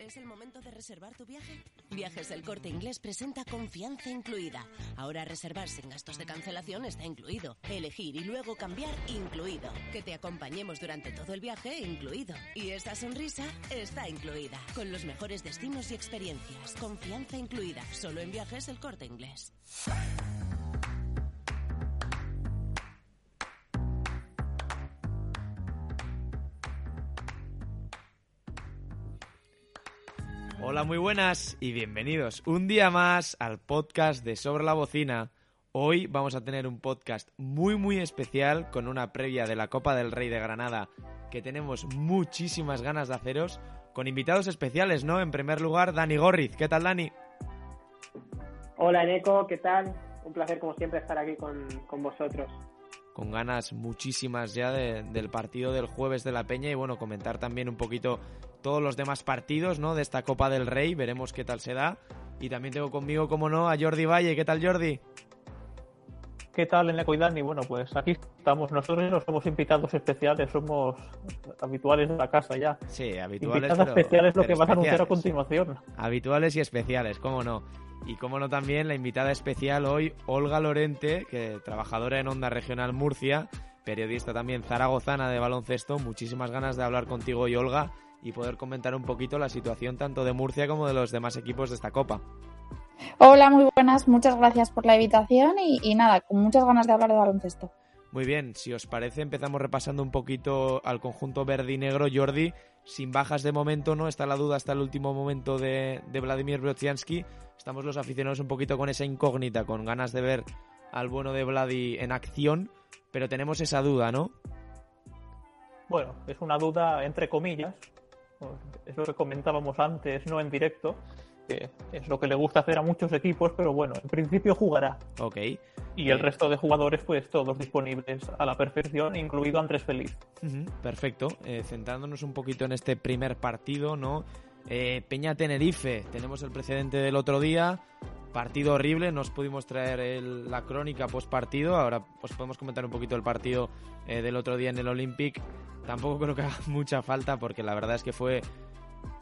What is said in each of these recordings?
¿Es el momento de reservar tu viaje? Viajes El Corte Inglés presenta confianza incluida. Ahora reservar sin gastos de cancelación está incluido. Elegir y luego cambiar incluido. Que te acompañemos durante todo el viaje incluido. Y esta sonrisa está incluida. Con los mejores destinos y experiencias. Confianza incluida. Solo en Viajes El Corte Inglés. Hola, muy buenas y bienvenidos un día más al podcast de Sobre la Bocina. Hoy vamos a tener un podcast muy muy especial con una previa de la Copa del Rey de Granada que tenemos muchísimas ganas de haceros con invitados especiales, ¿no? En primer lugar, Dani Gorriz. ¿Qué tal, Dani? Hola, Eneco, ¿qué tal? Un placer como siempre estar aquí con, con vosotros con ganas muchísimas ya del partido del jueves de la Peña y bueno, comentar también un poquito todos los demás partidos ¿no? de esta Copa del Rey, veremos qué tal se da. Y también tengo conmigo, como no, a Jordi Valle. ¿Qué tal, Jordi? ¿Qué tal, Eneco y Dani? Bueno, pues aquí estamos. Nosotros no somos invitados especiales, somos habituales de la casa ya. Sí, habituales. Invitados especiales lo que vas a anunciar a continuación. Habituales y especiales, cómo no. Y como no también la invitada especial hoy, Olga Lorente, que trabajadora en Onda Regional Murcia, periodista también zaragozana de baloncesto. Muchísimas ganas de hablar contigo hoy, Olga, y poder comentar un poquito la situación tanto de Murcia como de los demás equipos de esta Copa. Hola, muy buenas, muchas gracias por la invitación y, y nada, con muchas ganas de hablar de baloncesto. Muy bien, si os parece empezamos repasando un poquito al conjunto verde y negro. Jordi, sin bajas de momento, ¿no? Está la duda hasta el último momento de, Vladimir Brodzianski. Estamos los aficionados un poquito con esa incógnita, con ganas de ver al bueno de Vladi en acción, pero tenemos esa duda, ¿no? Bueno, es una duda entre comillas, es lo que comentábamos antes, no en directo, es lo que le gusta hacer a muchos equipos, pero bueno, en principio jugará. Ok. Y el resto de jugadores, pues todos disponibles a la perfección, incluido Andrés Feliz. perfecto. Eh, centrándonos un poquito en este primer partido, ¿no? Eh, Peña Tenerife, tenemos el precedente del otro día. Partido horrible, nos pudimos traer la crónica post partido. Ahora pues podemos comentar un poquito el partido eh, del otro día en el Olympic. Tampoco creo que haga mucha falta porque la verdad es que fue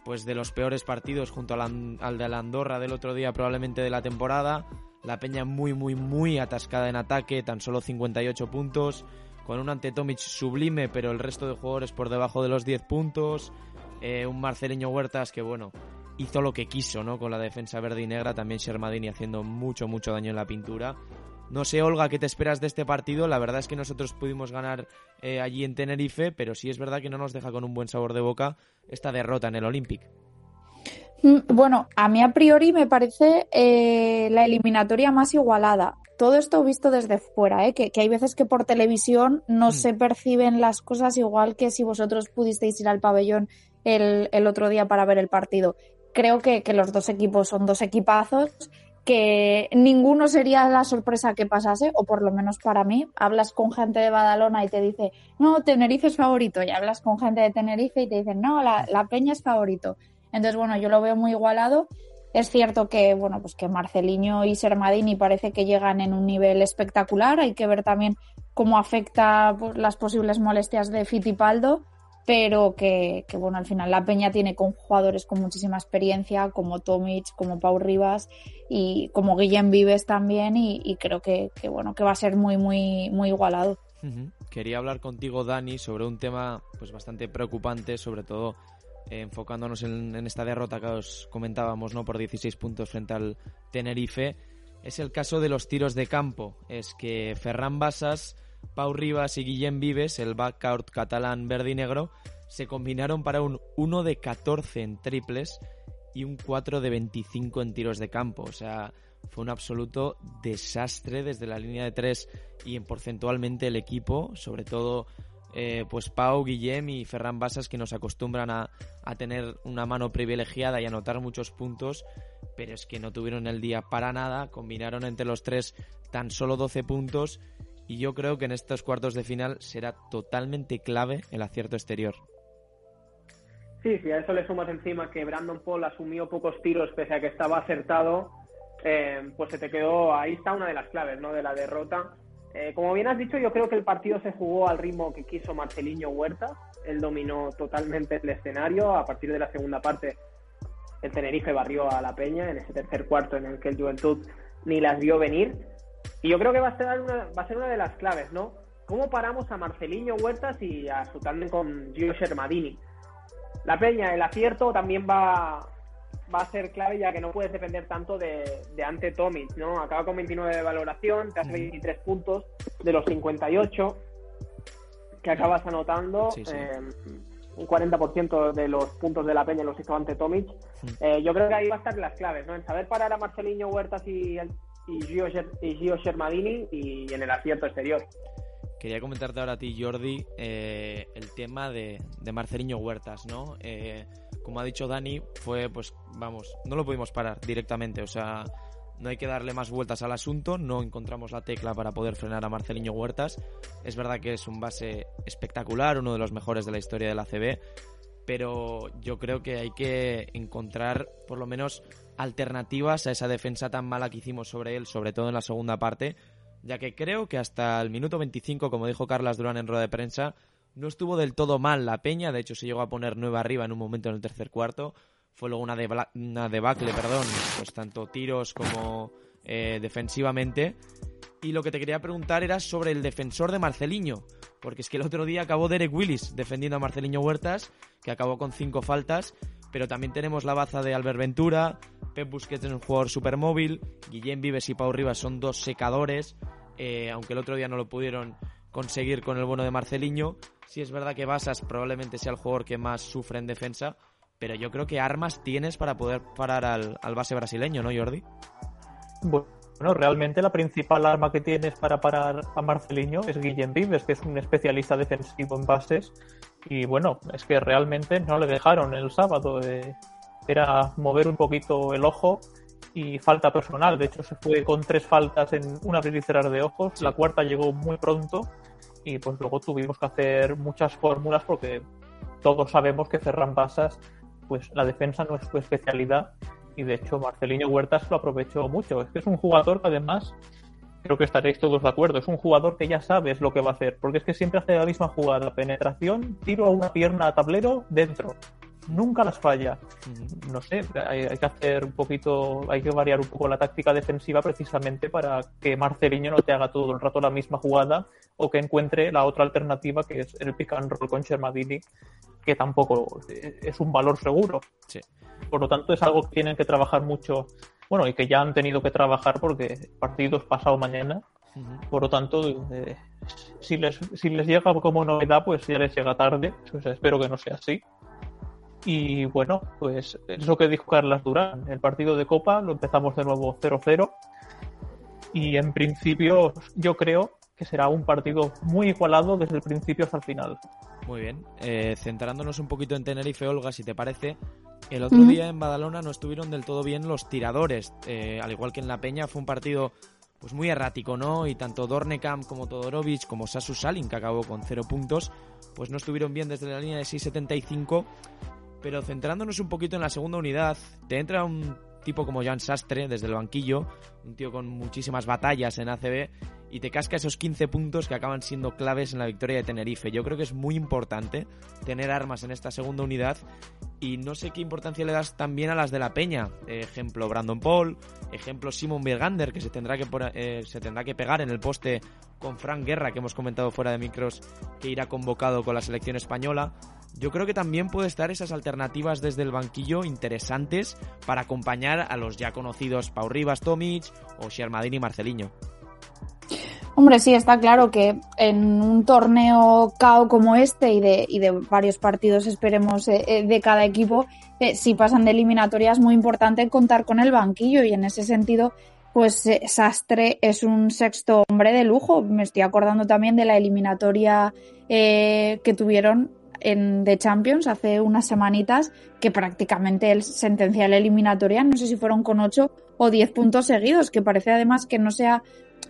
pues de los peores partidos junto al, al de la Andorra del otro día probablemente de la temporada. La Peña muy muy muy atascada en ataque, tan solo 58 puntos, con un ante Tomic sublime, pero el resto de jugadores por debajo de los 10 puntos. Eh, un Marceleño Huertas que bueno, hizo lo que quiso, ¿no? Con la defensa verde y negra, también Shermadini haciendo mucho mucho daño en la pintura. No sé, Olga, ¿qué te esperas de este partido? La verdad es que nosotros pudimos ganar eh, allí en Tenerife, pero sí es verdad que no nos deja con un buen sabor de boca esta derrota en el Olympic. Mm, bueno, a mí a priori me parece eh, la eliminatoria más igualada. Todo esto visto desde fuera, ¿eh? que, hay veces que por televisión no mm. se perciben las cosas igual que si vosotros pudisteis ir al pabellón el, otro día para ver el partido. Creo que, los dos equipos son dos equipazos que ninguno sería la sorpresa que pasase, o por lo menos para mí. Hablas con gente de Badalona y te dice, no, Tenerife es favorito, y hablas con gente de Tenerife y te dicen, no, la, Peña es favorito. Entonces, bueno, yo lo veo muy igualado. Es cierto que, bueno, pues que Marceliño y Sermadini parece que llegan en un nivel espectacular. Hay que ver también cómo afecta pues, las posibles molestias de Fitipaldo pero que, bueno, al final la Peña tiene con jugadores con muchísima experiencia, como Tomic, como Pau Rivas y como Guillem Vives también, y, creo que, bueno, que va a ser muy, muy, muy igualado. Quería hablar contigo, Dani, sobre un tema pues bastante preocupante, sobre todo eh, enfocándonos en, en, esta derrota que os comentábamos, ¿no? Por 16 puntos frente al Tenerife. Es el caso de los tiros de campo. Es que Ferran Basas Pau Rivas y Guillem Vives, el backcourt catalán verde y negro, se combinaron para un 1 de 14 en triples y un 4 de 25 en tiros de campo. O sea, fue un absoluto desastre desde la línea de 3 y en porcentualmente el equipo, sobre todo eh, pues Pau, Guillem y Ferran Basas que nos acostumbran a, a, tener una mano privilegiada y anotar muchos puntos, pero es que no tuvieron el día para nada, combinaron entre los tres tan solo 12 puntos y yo creo que en estos cuartos de final será totalmente clave el acierto exterior. Sí, sí, a eso le sumas encima que Brandon Paul asumió pocos tiros pese a que estaba acertado, eh, pues se te quedó, ahí está una de las claves, ¿no? De la derrota. Eh, como bien has dicho, yo creo que el partido se jugó al ritmo que quiso Marceliño Huerta. Él dominó totalmente el escenario. A partir de la segunda parte el Tenerife barrió a la Peña en ese tercer cuarto en el que el Juventud ni las vio venir. Y yo creo que va a ser una, va a ser una de las claves, ¿no? ¿Cómo paramos a Marceliño Huertas y a su tándem con Gio Shermadini? La Peña, el acierto también va, va a ser clave ya que no puedes depender tanto de, de Ante Tomic, ¿no? Acaba con 29 de valoración, te hace 23 puntos de los 58 que acabas anotando. Eh, un 40% de los puntos de la peña los hizo ante Tomic. Eh, yo creo que ahí va a estar las claves, ¿no? En saber parar a Marceliño Huertas y, y, Gio, y Shermadini y en el acierto exterior. Quería comentarte ahora a ti, Jordi, eh, el tema de, de Marceliño Huertas, ¿no? como ha dicho Dani, fue, pues, vamos, no lo pudimos parar directamente, o sea, no hay que darle más vueltas al asunto, no encontramos la tecla para poder frenar a Marceliño Huertas. Es verdad que es un base espectacular, uno de los mejores de la historia de la CB, pero yo creo que hay que encontrar por lo menos alternativas a esa defensa tan mala que hicimos sobre él, sobre todo en la segunda parte, ya que creo que hasta el minuto 25, como dijo Carlas Durán en rueda de prensa, no estuvo del todo mal la peña, de hecho se llegó a poner nueve arriba en un momento en el tercer cuarto, fue luego una, una debacle, perdón, pues tanto tiros como eh, defensivamente. Y lo que te quería preguntar era sobre el defensor de Marceliño, porque es que el otro día acabó Derek Willis defendiendo a Marceliño Huertas, que acabó con cinco faltas, pero también tenemos la baza de Albert Ventura, Pep Busquets es un jugador super móvil, Guillén Vives y Pau Rivas son dos secadores, eh, aunque el otro día no lo pudieron conseguir con el bueno de Marceliño. Si es verdad que Basas probablemente sea el jugador que más sufre en defensa, pero yo creo que armas tienes para poder parar al, base brasileño, ¿no, Jordi? Bueno, realmente la principal arma que tienes para parar a Marceliño es Guillem Vives, que es un especialista defensivo en bases. Y bueno, es que realmente no le dejaron el sábado. Eh, era mover un poquito el ojo y falta personal. De hecho, se fue con tres faltas en un abrir y cerrar de ojos. La cuarta llegó muy pronto y pues luego tuvimos que hacer muchas fórmulas porque todos sabemos que Ferran Basas pues la defensa no es su especialidad y de hecho Marcelino Huertas lo aprovechó mucho. Es que es un jugador que además, creo que estaréis todos de acuerdo, es un jugador que ya sabes lo que va a hacer, porque es que siempre hace la misma jugada, penetración, tiro a una pierna a tablero, dentro. Nunca las falla. No sé, hay, que hacer un poquito, hay que variar un poco la táctica defensiva precisamente para que Marcelino no te haga todo el rato la misma jugada o que encuentre la otra alternativa que es el pick and roll con Shermadini que tampoco es un valor seguro. Por lo tanto, es algo que tienen que trabajar mucho, bueno, y que ya han tenido que trabajar porque el partido es pasado mañana. Por lo tanto, eh, si, les, si les llega como novedad, pues ya les llega tarde. espero que no sea así. Y bueno, pues es lo que dijo Carlas Durán. El partido de Copa lo empezamos de nuevo 0-0. Y en principio yo creo que será un partido muy igualado desde el principio hasta el final. Muy bien. Eh, centrándonos un poquito en Tenerife, Olga, si te parece, el otro día en Badalona no estuvieron del todo bien los tiradores. Eh, al igual que en La Peña, fue un partido pues muy errático, ¿no? Y tanto Dornekamp como Todorovic como Sasu Salin, que acabó con cero puntos, pues no estuvieron bien desde la línea de 6.75. Pero centrándonos un poquito en la segunda unidad, te entra un tipo como Jan Sastre desde el banquillo, un tío con muchísimas batallas en ACB y te casca esos 15 puntos que acaban siendo claves en la victoria de Tenerife. Yo creo que es muy importante tener armas en esta segunda unidad y no sé qué importancia le das también a las de la Peña. Ejemplo Brandon Paul, ejemplo Simon Birgander que se tendrá que, eh, se tendrá que pegar en el poste con Frank Guerra que hemos comentado fuera de micros que irá convocado con la selección española. Yo creo que también puede estar esas alternativas desde el banquillo interesantes para acompañar a los ya conocidos Pau Rivas, Tomic o Shermadini y Marceliño. Hombre, sí, está claro que en un torneo cao como este y de, y de varios partidos, esperemos, eh, eh, de cada equipo, eh, si pasan de eliminatoria es muy importante contar con el banquillo y en ese sentido, pues Sastre es un sexto hombre de lujo. Me estoy acordando también de la eliminatoria que tuvieron en The Champions hace unas semanitas que prácticamente él sentencia la eliminatoria, no sé si fueron con ocho o diez puntos seguidos, que parece además que no sea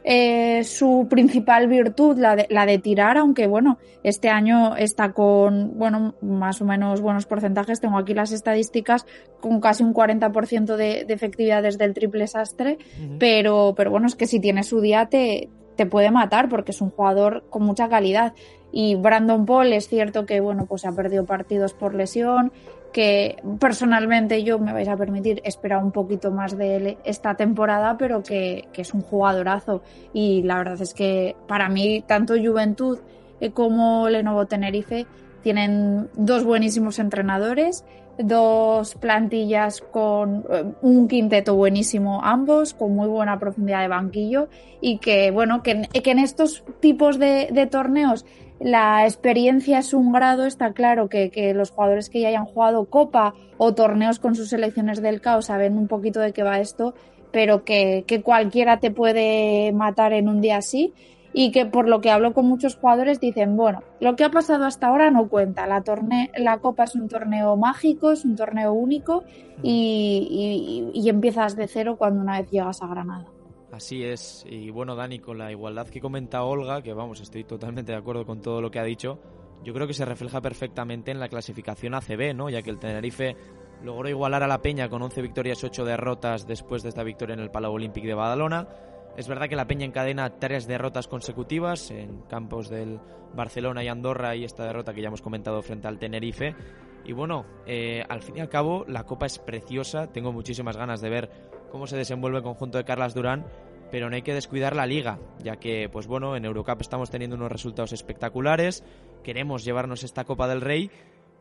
eh, su principal virtud, la de, la de tirar, aunque bueno, este año está con, bueno, más o menos buenos porcentajes, tengo aquí las estadísticas, con casi un 40% de, de efectividad desde el triple sastre, pero, pero bueno, es que si tiene su día te, te puede matar porque es un jugador con mucha calidad. Y Brandon Paul es cierto que bueno, pues ha perdido partidos por lesión, que personalmente yo me vais a permitir esperar un poquito más de él esta temporada, pero que, que es un jugadorazo. Y la verdad es que para mí, tanto Juventud eh, como Lenovo Tenerife tienen dos buenísimos entrenadores, dos plantillas con eh, un quinteto buenísimo ambos, con muy buena profundidad de banquillo y que, bueno, que, que en estos tipos de, de, torneos la experiencia es un grado, está claro que, que, los jugadores que ya hayan jugado Copa o torneos con sus selecciones del caos saben un poquito de qué va esto, pero que, que cualquiera te puede matar en un día así y que por lo que hablo con muchos jugadores dicen, bueno, lo que ha pasado hasta ahora no cuenta, la, torne la Copa es un torneo mágico, es un torneo único y, y, y, empiezas de cero cuando una vez llegas a Granada. Así es, y bueno Dani, con la igualdad que comenta Olga, que vamos, estoy totalmente de acuerdo con todo lo que ha dicho, yo creo que se refleja perfectamente en la clasificación ACB, ¿no? ya que el Tenerife logró igualar a la Peña con 11 victorias y 8 derrotas después de esta victoria en el Palau Olímpic de Badalona, es verdad que la Peña encadena tres derrotas consecutivas en campos del Barcelona y Andorra y esta derrota que ya hemos comentado frente al Tenerife. Y bueno, eh, al fin y al cabo la Copa es preciosa, tengo muchísimas ganas de ver cómo se desenvuelve el conjunto de Carlas Durán, pero no hay que descuidar la liga, ya que pues bueno, en Eurocup estamos teniendo unos resultados espectaculares, queremos llevarnos esta Copa del Rey,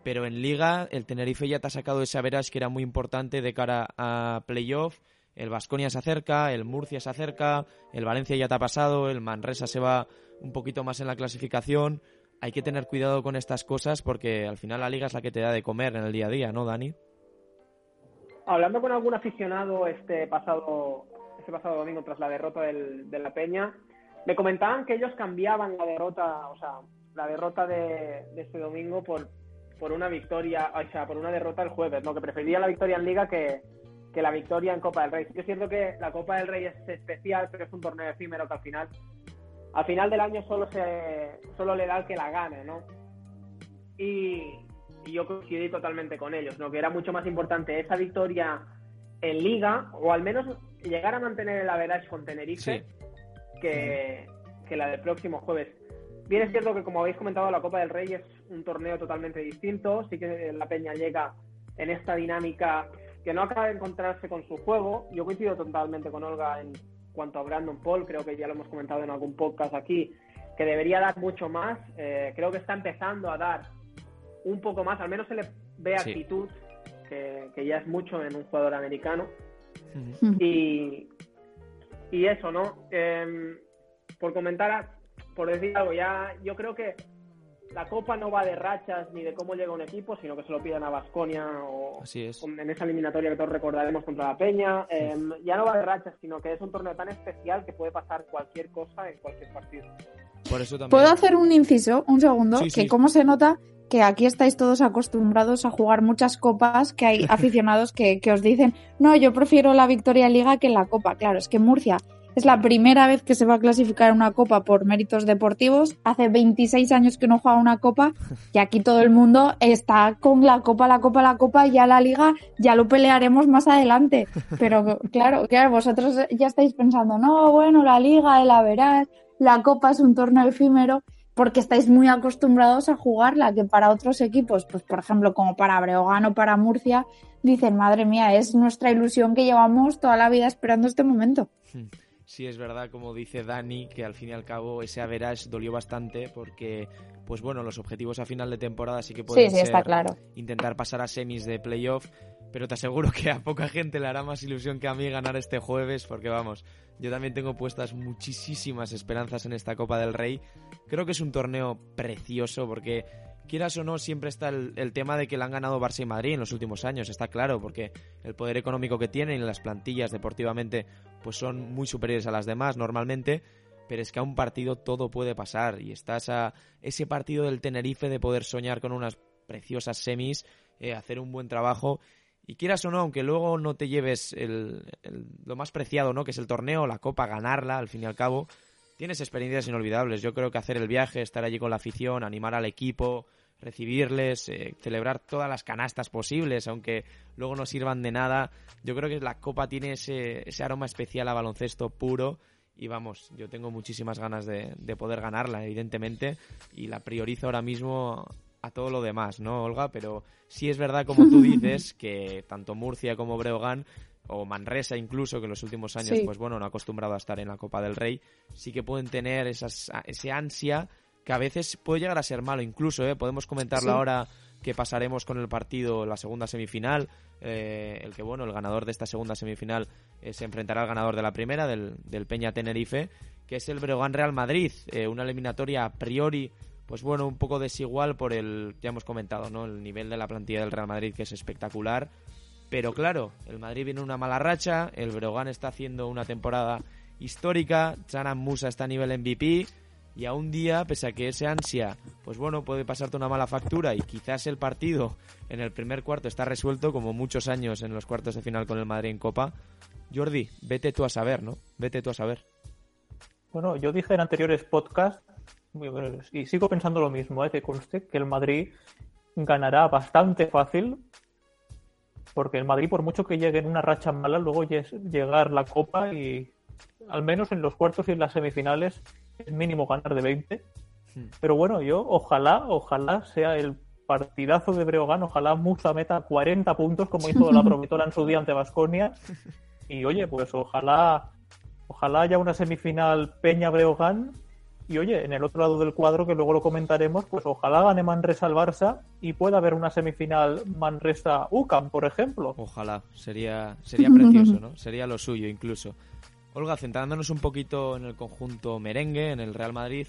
pero en liga el Tenerife ya te ha sacado ese veras que era muy importante de cara a playoff el Vasconia se acerca, el Murcia se acerca, el Valencia ya te ha pasado, el Manresa se va un poquito más en la clasificación. Hay que tener cuidado con estas cosas porque al final la liga es la que te da de comer en el día a día, ¿no, Dani? Hablando con algún aficionado este pasado, este pasado domingo tras la derrota del, de la Peña, me comentaban que ellos cambiaban la derrota, o sea, la derrota de, de este domingo por, por una victoria, o sea, por una derrota el jueves, ¿no? Que prefería la victoria en liga que, que la victoria en Copa del Rey. Yo siento que la Copa del Rey es especial, pero es un torneo efímero que al final, al final del año solo se, solo le da el que la gane, ¿no? Y yo coincidí totalmente con ellos, ¿no? Que era mucho más importante esa victoria en Liga, o al menos llegar a mantener el average con Tenerife, sí. que, que la del próximo jueves. Bien es cierto que, como habéis comentado, la Copa del Rey es un torneo totalmente distinto. Sí que la Peña llega en esta dinámica que no acaba de encontrarse con su juego. Yo coincido totalmente con Olga en cuanto a Brandon Paul, creo que ya lo hemos comentado en algún podcast aquí, que debería dar mucho más. Eh, creo que está empezando a dar un poco más, al menos se le ve actitud, que, que, ya es mucho en un jugador americano. Y, y, eso, ¿no? Eh, por comentar, por decir algo, ya yo creo que la Copa no va de rachas ni de cómo llega un equipo, sino que se lo piden a Vasconia o en esa eliminatoria que todos recordaremos contra la Peña. Eh, ya no va de rachas, sino que es un torneo tan especial que puede pasar cualquier cosa en cualquier partido. Por eso también... ¿Puedo hacer un inciso? Un segundo. Sí, que sí. cómo se nota que aquí estáis todos acostumbrados a jugar muchas copas, que hay aficionados que, que os dicen, no, yo prefiero la victoria liga que la copa. Claro, es que Murcia es la primera vez que se va a clasificar una copa por méritos deportivos. Hace 26 años que no juega una copa y aquí todo el mundo está con la copa, la copa, la copa, ya la liga, ya lo pelearemos más adelante. Pero claro, claro, vosotros ya estáis pensando, no, bueno, la liga, la verás, la copa es un torneo efímero porque estáis muy acostumbrados a jugarla, que para otros equipos, pues por ejemplo, como para Breogán o para Murcia, dicen, madre mía, es nuestra ilusión que llevamos toda la vida esperando este momento. sí es verdad, como dice Dani, que al fin y al cabo ese average dolió bastante porque, pues bueno, los objetivos a final de temporada sí que pueden sí, sí, ser está claro. intentar pasar a semis de playoff, pero te aseguro que a poca gente le hará más ilusión que a mí ganar este jueves porque vamos, yo también tengo puestas muchísimas esperanzas en esta Copa del Rey. Creo que es un torneo precioso porque quieras o no, siempre está el, tema de que le han ganado Barça y Madrid en los últimos años, está claro, porque el poder económico que tienen y las plantillas deportivamente pues son muy superiores a las demás normalmente, pero es que a un partido todo puede pasar y estás a ese partido del Tenerife de poder soñar con unas preciosas semis, eh, hacer un buen trabajo y quieras o no, aunque luego no te lleves el, lo más preciado, ¿no? Que es el torneo, la copa, ganarla, al fin y al cabo, tienes experiencias inolvidables. Yo creo que hacer el viaje, estar allí con la afición, animar al equipo, recibirles, eh, celebrar todas las canastas posibles, aunque luego no sirvan de nada. Yo creo que la Copa tiene ese, ese aroma especial a baloncesto puro y vamos, yo tengo muchísimas ganas de, de, poder ganarla, evidentemente, y la priorizo ahora mismo a todo lo demás, ¿no, Olga? Pero sí es verdad, como tú dices, que tanto Murcia como Breogán o Manresa incluso, que en los últimos años, pues bueno, no ha acostumbrado a estar en la Copa del Rey, sí que pueden tener esas, ese ansia que a veces puede llegar a ser malo incluso, ¿eh? Podemos comentarlo ahora que pasaremos con el partido, la segunda semifinal, eh, el que bueno, el ganador de esta segunda semifinal eh, se enfrentará al ganador de la primera, del, del Peña Tenerife, que es el Breogán Real Madrid, eh, una eliminatoria a priori pues bueno, un poco desigual por el, ya hemos comentado, ¿no? El nivel de la plantilla del Real Madrid que es espectacular. Pero claro, el Madrid viene una mala racha, el Breogán está haciendo una temporada histórica, Chanan Musa está a nivel MVP y a un día, pese a que ese ansia, pues bueno, puede pasarte una mala factura y quizás el partido en el primer cuarto está resuelto como muchos años en los cuartos de final con el Madrid en Copa. Jordi, vete tú a saber, ¿no? Vete tú a saber. Bueno, yo dije en anteriores podcasts y sigo pensando lo mismo, ¿eh? que conste que el Madrid ganará bastante fácil, porque el Madrid, por mucho que llegue en una racha mala, luego llegar la Copa y al menos en los cuartos y en las semifinales es mínimo ganar de 20. Hmm. Pero bueno, yo ojalá, ojalá sea el partidazo de Breogán, ojalá Musa meta 40 puntos como hizo la promotora en su día ante Basconia. Y oye, pues ojalá, ojalá haya una semifinal Peña Breogán y oye, en el otro lado del cuadro, que luego lo comentaremos, pues ojalá gane Manresa al Barça y pueda haber una semifinal Manresa-UCAM, por ejemplo. Ojalá, sería, sería precioso, ¿no? Sería lo suyo incluso. Olga, centrándonos un poquito en el conjunto merengue, en el Real Madrid,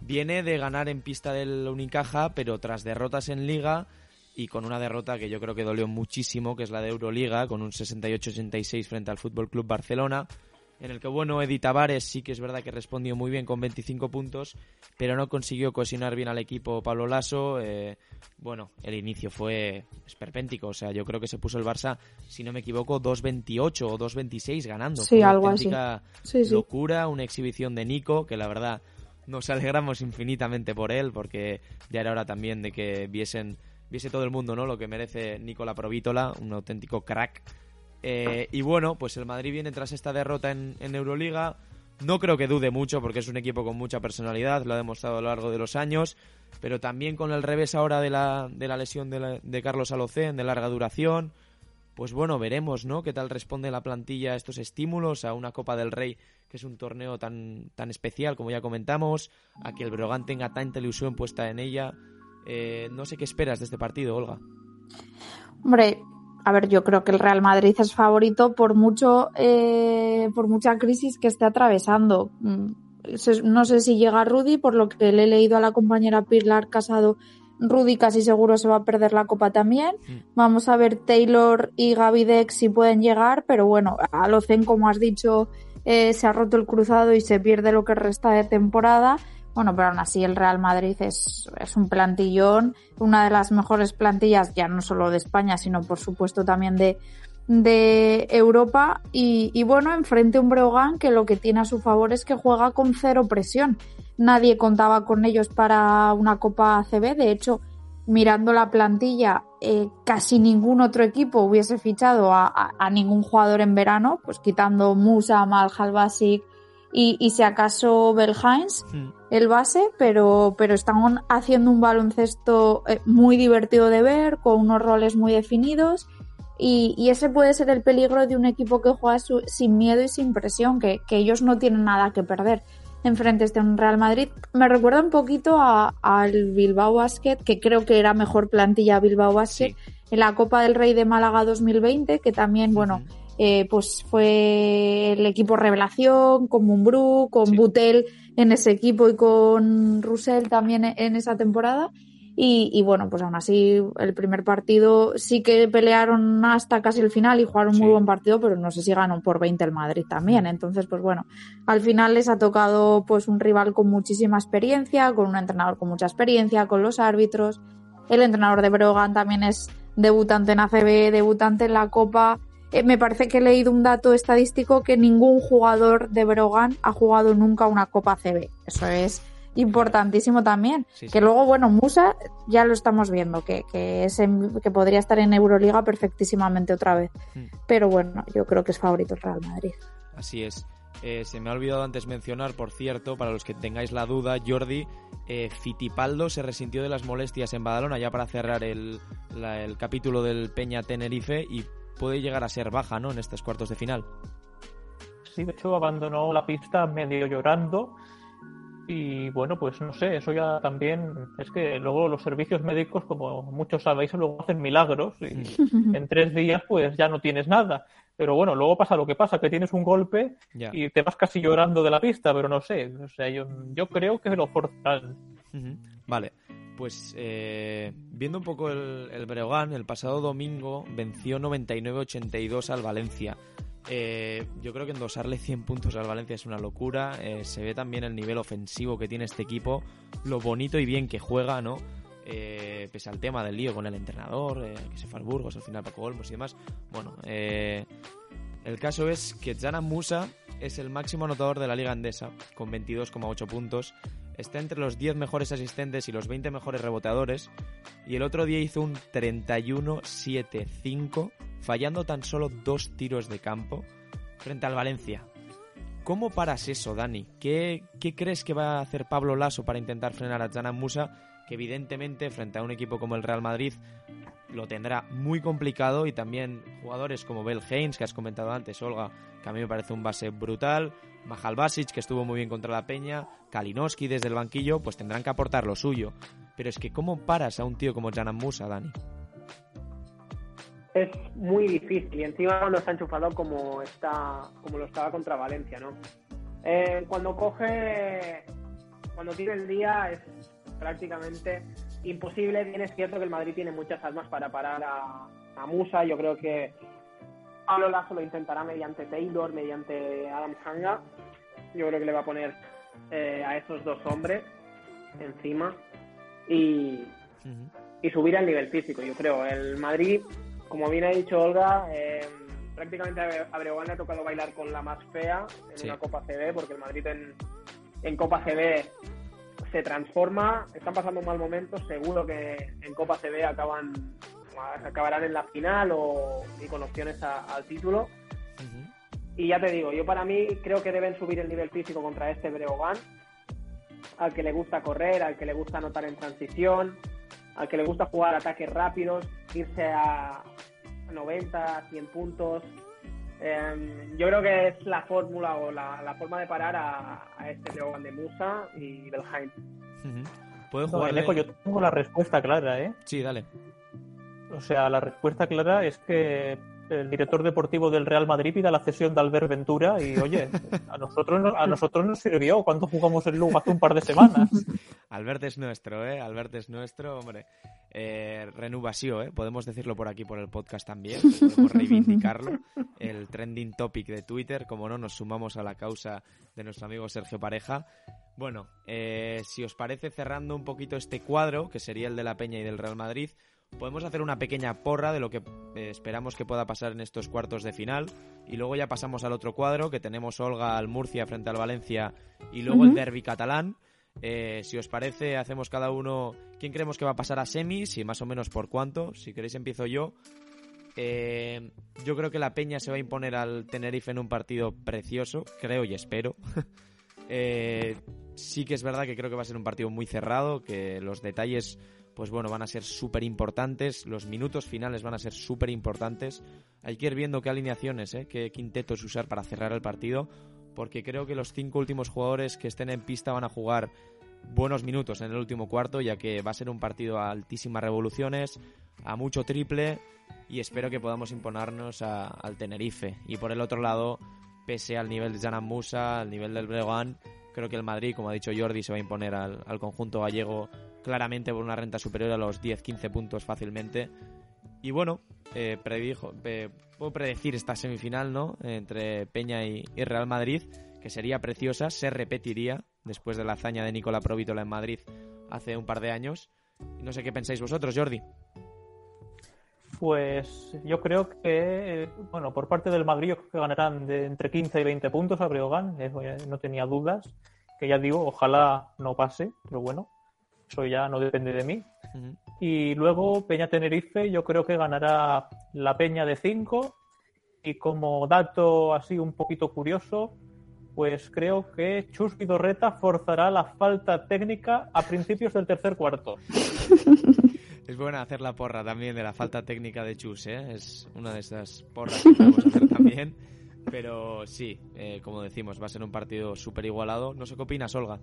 viene de ganar en pista del Unicaja, pero tras derrotas en Liga y con una derrota que yo creo que dolió muchísimo, que es la de Euroliga, con un 68-86 frente al Fútbol Club Barcelona en el que, bueno, Edi Tavares sí que es verdad que respondió muy bien con 25 puntos, pero no consiguió cohesionar bien al equipo Pablo Lasso. Eh, bueno, el inicio fue esperpéntico, o sea, yo creo que se puso el Barça, si no me equivoco, 2.28 o 2.26 ganando. Sí, algo así. locura, una exhibición de Nico, que la verdad nos alegramos infinitamente por él, porque ya era hora también de que viesen, viese todo el mundo ¿no? lo que merece Nicola Provítola, un auténtico crack eh, y bueno, pues el Madrid viene tras esta derrota en, Euroliga. No creo que dude mucho porque es un equipo con mucha personalidad, lo ha demostrado a lo largo de los años, pero también con el revés ahora de la, de la lesión de, de Carlos Alocén, de larga duración. Pues bueno, veremos, ¿no? ¿Qué tal responde la plantilla a estos estímulos, a una Copa del Rey, que es un torneo tan, tan especial, como ya comentamos, a que el Brogan tenga tanta ilusión puesta en ella. Eh, no sé qué esperas de este partido, Olga. Hombre, a ver, yo creo que el Real Madrid es favorito por mucho, eh, por mucha crisis que esté atravesando. Mm, no sé si llega Rudy, por lo que le he leído a la compañera Pilar Casado, Rudy casi seguro se va a perder la copa también. Mm. Vamos a ver Taylor y Gavidex si pueden llegar, pero bueno, a Locen, como has dicho, eh, se ha roto el cruzado y se pierde lo que resta de temporada. Bueno, pero aún así el Real Madrid es, un plantillón, una de las mejores plantillas, ya no solo de España, sino por supuesto también de, Europa. Y, bueno, enfrente un Breogán que lo que tiene a su favor es que juega con cero presión. Nadie contaba con ellos para una Copa ACB. De hecho, mirando la plantilla, eh, casi ningún otro equipo hubiese fichado a, a, ningún jugador en verano, pues quitando Musa, Mal, Basic, y, si acaso Belhines, hmm. el base, pero, pero están haciendo un baloncesto eh, muy divertido de ver, con unos roles muy definidos. Y, ese puede ser el peligro de un equipo que juega sin miedo y sin presión, que, ellos no tienen nada que perder enfrente de un Real Madrid. Me recuerda un poquito al Bilbao Basket, que creo que era mejor plantilla Bilbao Basket, en la Copa del Rey de Málaga 2020, que también, bueno, eh, pues fue el equipo revelación, con Mumbrú, con Butel en ese equipo y con Russell también en esa temporada. Y, bueno, pues aún así el primer partido sí que pelearon hasta casi el final y jugaron un muy buen partido, pero no sé si ganó por 20 el Madrid también. Entonces, pues bueno, al final les ha tocado pues un rival con muchísima experiencia, con un entrenador con mucha experiencia, con los árbitros. El entrenador de Brogan también es debutante en ACB, debutante en la Copa. Eh, me parece que he leído un dato estadístico que ningún jugador de Brogan ha jugado nunca una Copa CB. Eso es importantísimo también. Que luego, bueno, Musa ya lo estamos viendo, que, que, es que podría estar en Euroliga perfectísimamente otra vez. Hmm. Pero bueno, yo creo que es favorito el Real Madrid. Así es. Eh, se me ha olvidado antes mencionar, por cierto, para los que tengáis la duda, Jordi, eh, Fitipaldo se resintió de las molestias en Badalona ya para cerrar el, el capítulo del Peña Tenerife y puede llegar a ser baja, ¿no? En estos cuartos de final. Sí, de hecho abandonó la pista medio llorando y bueno, pues no sé, eso ya también es que luego los servicios médicos, como muchos sabéis, luego hacen milagros y en tres días pues ya no tienes nada. Pero bueno, luego pasa lo que pasa, que tienes un golpe y te vas casi llorando de la pista, pero no sé, o sea, yo, yo creo que lo forzan. Vale, pues eh, viendo un poco el, Breogán, el pasado domingo venció 99-82 al Valencia. Eh, yo creo que endosarle 100 puntos al Valencia es una locura. Eh, se ve también el nivel ofensivo que tiene este equipo, lo bonito y bien que juega, ¿no? Eh, pese al tema del lío con el entrenador, que se fue al Burgos, al final Paco Olmos y demás. Bueno, el caso es que Jana Musa es el máximo anotador de la Liga Andesa, con 22,8 puntos. Está entre los 10 mejores asistentes y los 20 mejores reboteadores. Y el otro día hizo un 31-7-5 fallando tan solo dos tiros de campo frente al Valencia. ¿Cómo paras eso, Dani? ¿Qué, crees que va a hacer Pablo Lasso para intentar frenar a Janan Musa? Que evidentemente frente a un equipo como el Real Madrid lo tendrá muy complicado y también jugadores como Bel Haynes, que has comentado antes, Olga, que a mí me parece un base brutal, Mahal Basic, que estuvo muy bien contra la Peña, Kalinowski desde el banquillo, pues tendrán que aportar lo suyo. Pero es que ¿cómo paras a un tío como Janan Musa, Dani? es muy difícil y encima cuando está enchufado como está como lo estaba contra Valencia no eh, cuando coge cuando tiene el día es prácticamente imposible bien es cierto que el Madrid tiene muchas armas para parar a, Musa yo creo que Pablo Lasso lo intentará mediante Taylor mediante Adam Hanga yo creo que le va a poner eh, a esos dos hombres encima y, y subir al nivel físico yo creo. El Madrid como bien ha dicho Olga, eh, prácticamente a Breogán le ha tocado bailar con la más fea en una Copa CB, porque el Madrid en, Copa CB se transforma, están pasando un mal momento, seguro que en Copa CB acaban acabarán en la final o y con opciones al título. Y ya te digo, yo para mí creo que deben subir el nivel físico contra este Breogán, al que le gusta correr, al que le gusta anotar en transición, al que le gusta jugar ataques rápidos, irse a 90, 100 puntos. Em, yo creo que es la fórmula o la, forma de parar a, este Leogan de Musa y Belheim. Uh jugar. yo tengo la respuesta clara, ¿eh? Sí, dale. O sea, la respuesta clara es que el director deportivo del Real Madrid pida la cesión de Albert Ventura y oye, a nosotros, a nosotros nos sirvió cuando jugamos el Lugo hace un par de semanas. Albert es nuestro, ¿eh? Albert es nuestro, hombre. Eh, renovación, ¿eh? podemos decirlo por aquí por el podcast también, podemos reivindicarlo. El trending topic de Twitter, como no, nos sumamos a la causa de nuestro amigo Sergio Pareja. Bueno, eh, si os parece, cerrando un poquito este cuadro, que sería el de la Peña y del Real Madrid, podemos hacer una pequeña porra de lo que eh, esperamos que pueda pasar en estos cuartos de final y luego ya pasamos al otro cuadro que tenemos Olga al Murcia frente al Valencia y luego el derby catalán. Eh, si os parece, hacemos cada uno quién creemos que va a pasar a semis y más o menos por cuánto. Si queréis empiezo yo. Eh, yo creo que la Peña se va a imponer al Tenerife en un partido precioso, creo y espero. sí que es verdad que creo que va a ser un partido muy cerrado, que los detalles pues bueno, van a ser súper importantes, los minutos finales van a ser súper importantes. Hay que ir viendo qué alineaciones, ¿eh? qué quintetos usar para cerrar el partido, porque creo que los cinco últimos jugadores que estén en pista van a jugar buenos minutos en el último cuarto, ya que va a ser un partido a altísimas revoluciones, a mucho triple, y espero que podamos imponernos al Tenerife. Y por el otro lado, pese al nivel de Janan al nivel del Bregan, creo que el Madrid, como ha dicho Jordi, se va a imponer al conjunto gallego claramente por una renta superior a los 10-15 puntos fácilmente. Y bueno, eh, predijo, puedo predecir esta semifinal, ¿no? Entre Peña y, Real Madrid, que sería preciosa, se repetiría después de la hazaña de Nicola Provítola en Madrid hace un par de años. No sé qué pensáis vosotros, Jordi. Pues yo creo que, bueno, por parte del Madrid, que ganarán de entre 15 y 20 puntos a Breogán, no tenía dudas. Que ya digo, ojalá no pase, pero bueno, eso ya no depende de mí. Y luego Peña Tenerife, yo creo que ganará la Peña de 5. Y como dato así un poquito curioso, pues creo que Chus Vidorreta forzará la falta técnica a principios del tercer cuarto. Es buena hacer la porra también de la falta técnica de Chus, ¿eh? Es una de esas porras que podemos hacer también. Pero sí, eh, como decimos, va a ser un partido súper igualado. No sé qué opinas, Olga.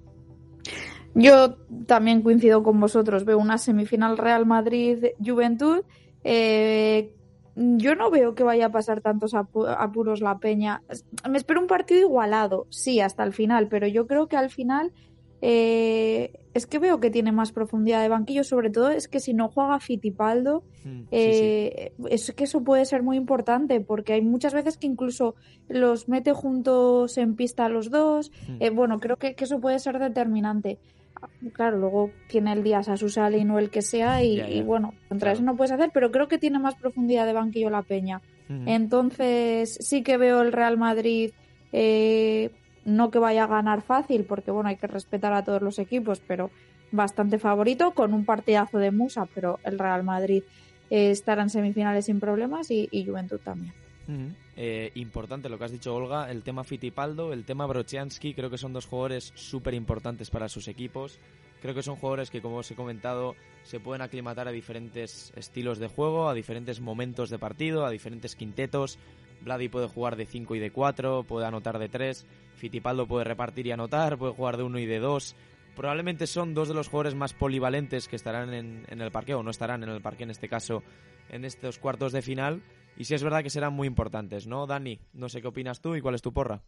Yo también coincido con vosotros. Veo una semifinal Real Madrid-Juventud. Eh, yo no veo que vaya a pasar tantos apuros la peña. Me espero un partido igualado, sí, hasta el final, pero yo creo que al final eh, es que veo que tiene más profundidad de banquillo, sobre todo es que si no juega Fitipaldo, hmm, eh, es que eso puede ser muy importante, porque hay muchas veces que incluso los mete juntos en pista los dos. Hmm. Eh, bueno, creo que, eso puede ser determinante. Claro, luego tiene el día a su no el que sea, y, bueno, contra eso no puedes hacer, pero creo que tiene más profundidad de banquillo la peña. Entonces, sí que veo el Real Madrid eh, no que vaya a ganar fácil, porque bueno, hay que respetar a todos los equipos, pero bastante favorito, con un partidazo de Musa, pero el Real Madrid eh, estará en semifinales sin problemas y, Juventud también. Eh, importante lo que has dicho, Olga, el tema Fitipaldo, el tema Brochiansky, creo que son dos jugadores súper importantes para sus equipos. Creo que son jugadores que, como os he comentado, se pueden aclimatar a diferentes estilos de juego, a diferentes momentos de partido, a diferentes quintetos. Vladi puede jugar de 5 y de 4, puede anotar de 3. Fitipaldo puede repartir y anotar, puede jugar de uno y de dos. Probablemente son dos de los jugadores más polivalentes que estarán en, el parque, o no estarán en el parque en este caso, en estos cuartos de final. Y sí es verdad que serán muy importantes, ¿no, Dani? No sé qué opinas tú y cuál es tu porra.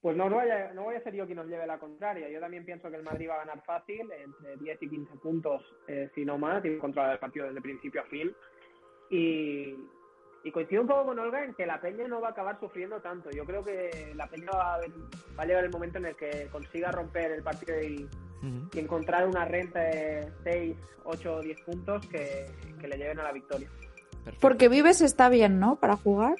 Pues no, no, voy a ser yo quien nos lleve la contraria. Yo también pienso que el Madrid va a ganar fácil, entre 10 y 15 puntos, eh, si no más, y controlar el partido desde principio a fin. Y, y coincido un poco con Olga en que la Peña no va a acabar sufriendo tanto. Yo creo que la Peña va a, llegar el momento en el que consiga romper el partido y, encontrar una renta de 6, 8 o 10 puntos que, que le lleven a la victoria. Porque Vives está bien, ¿no? Para jugar.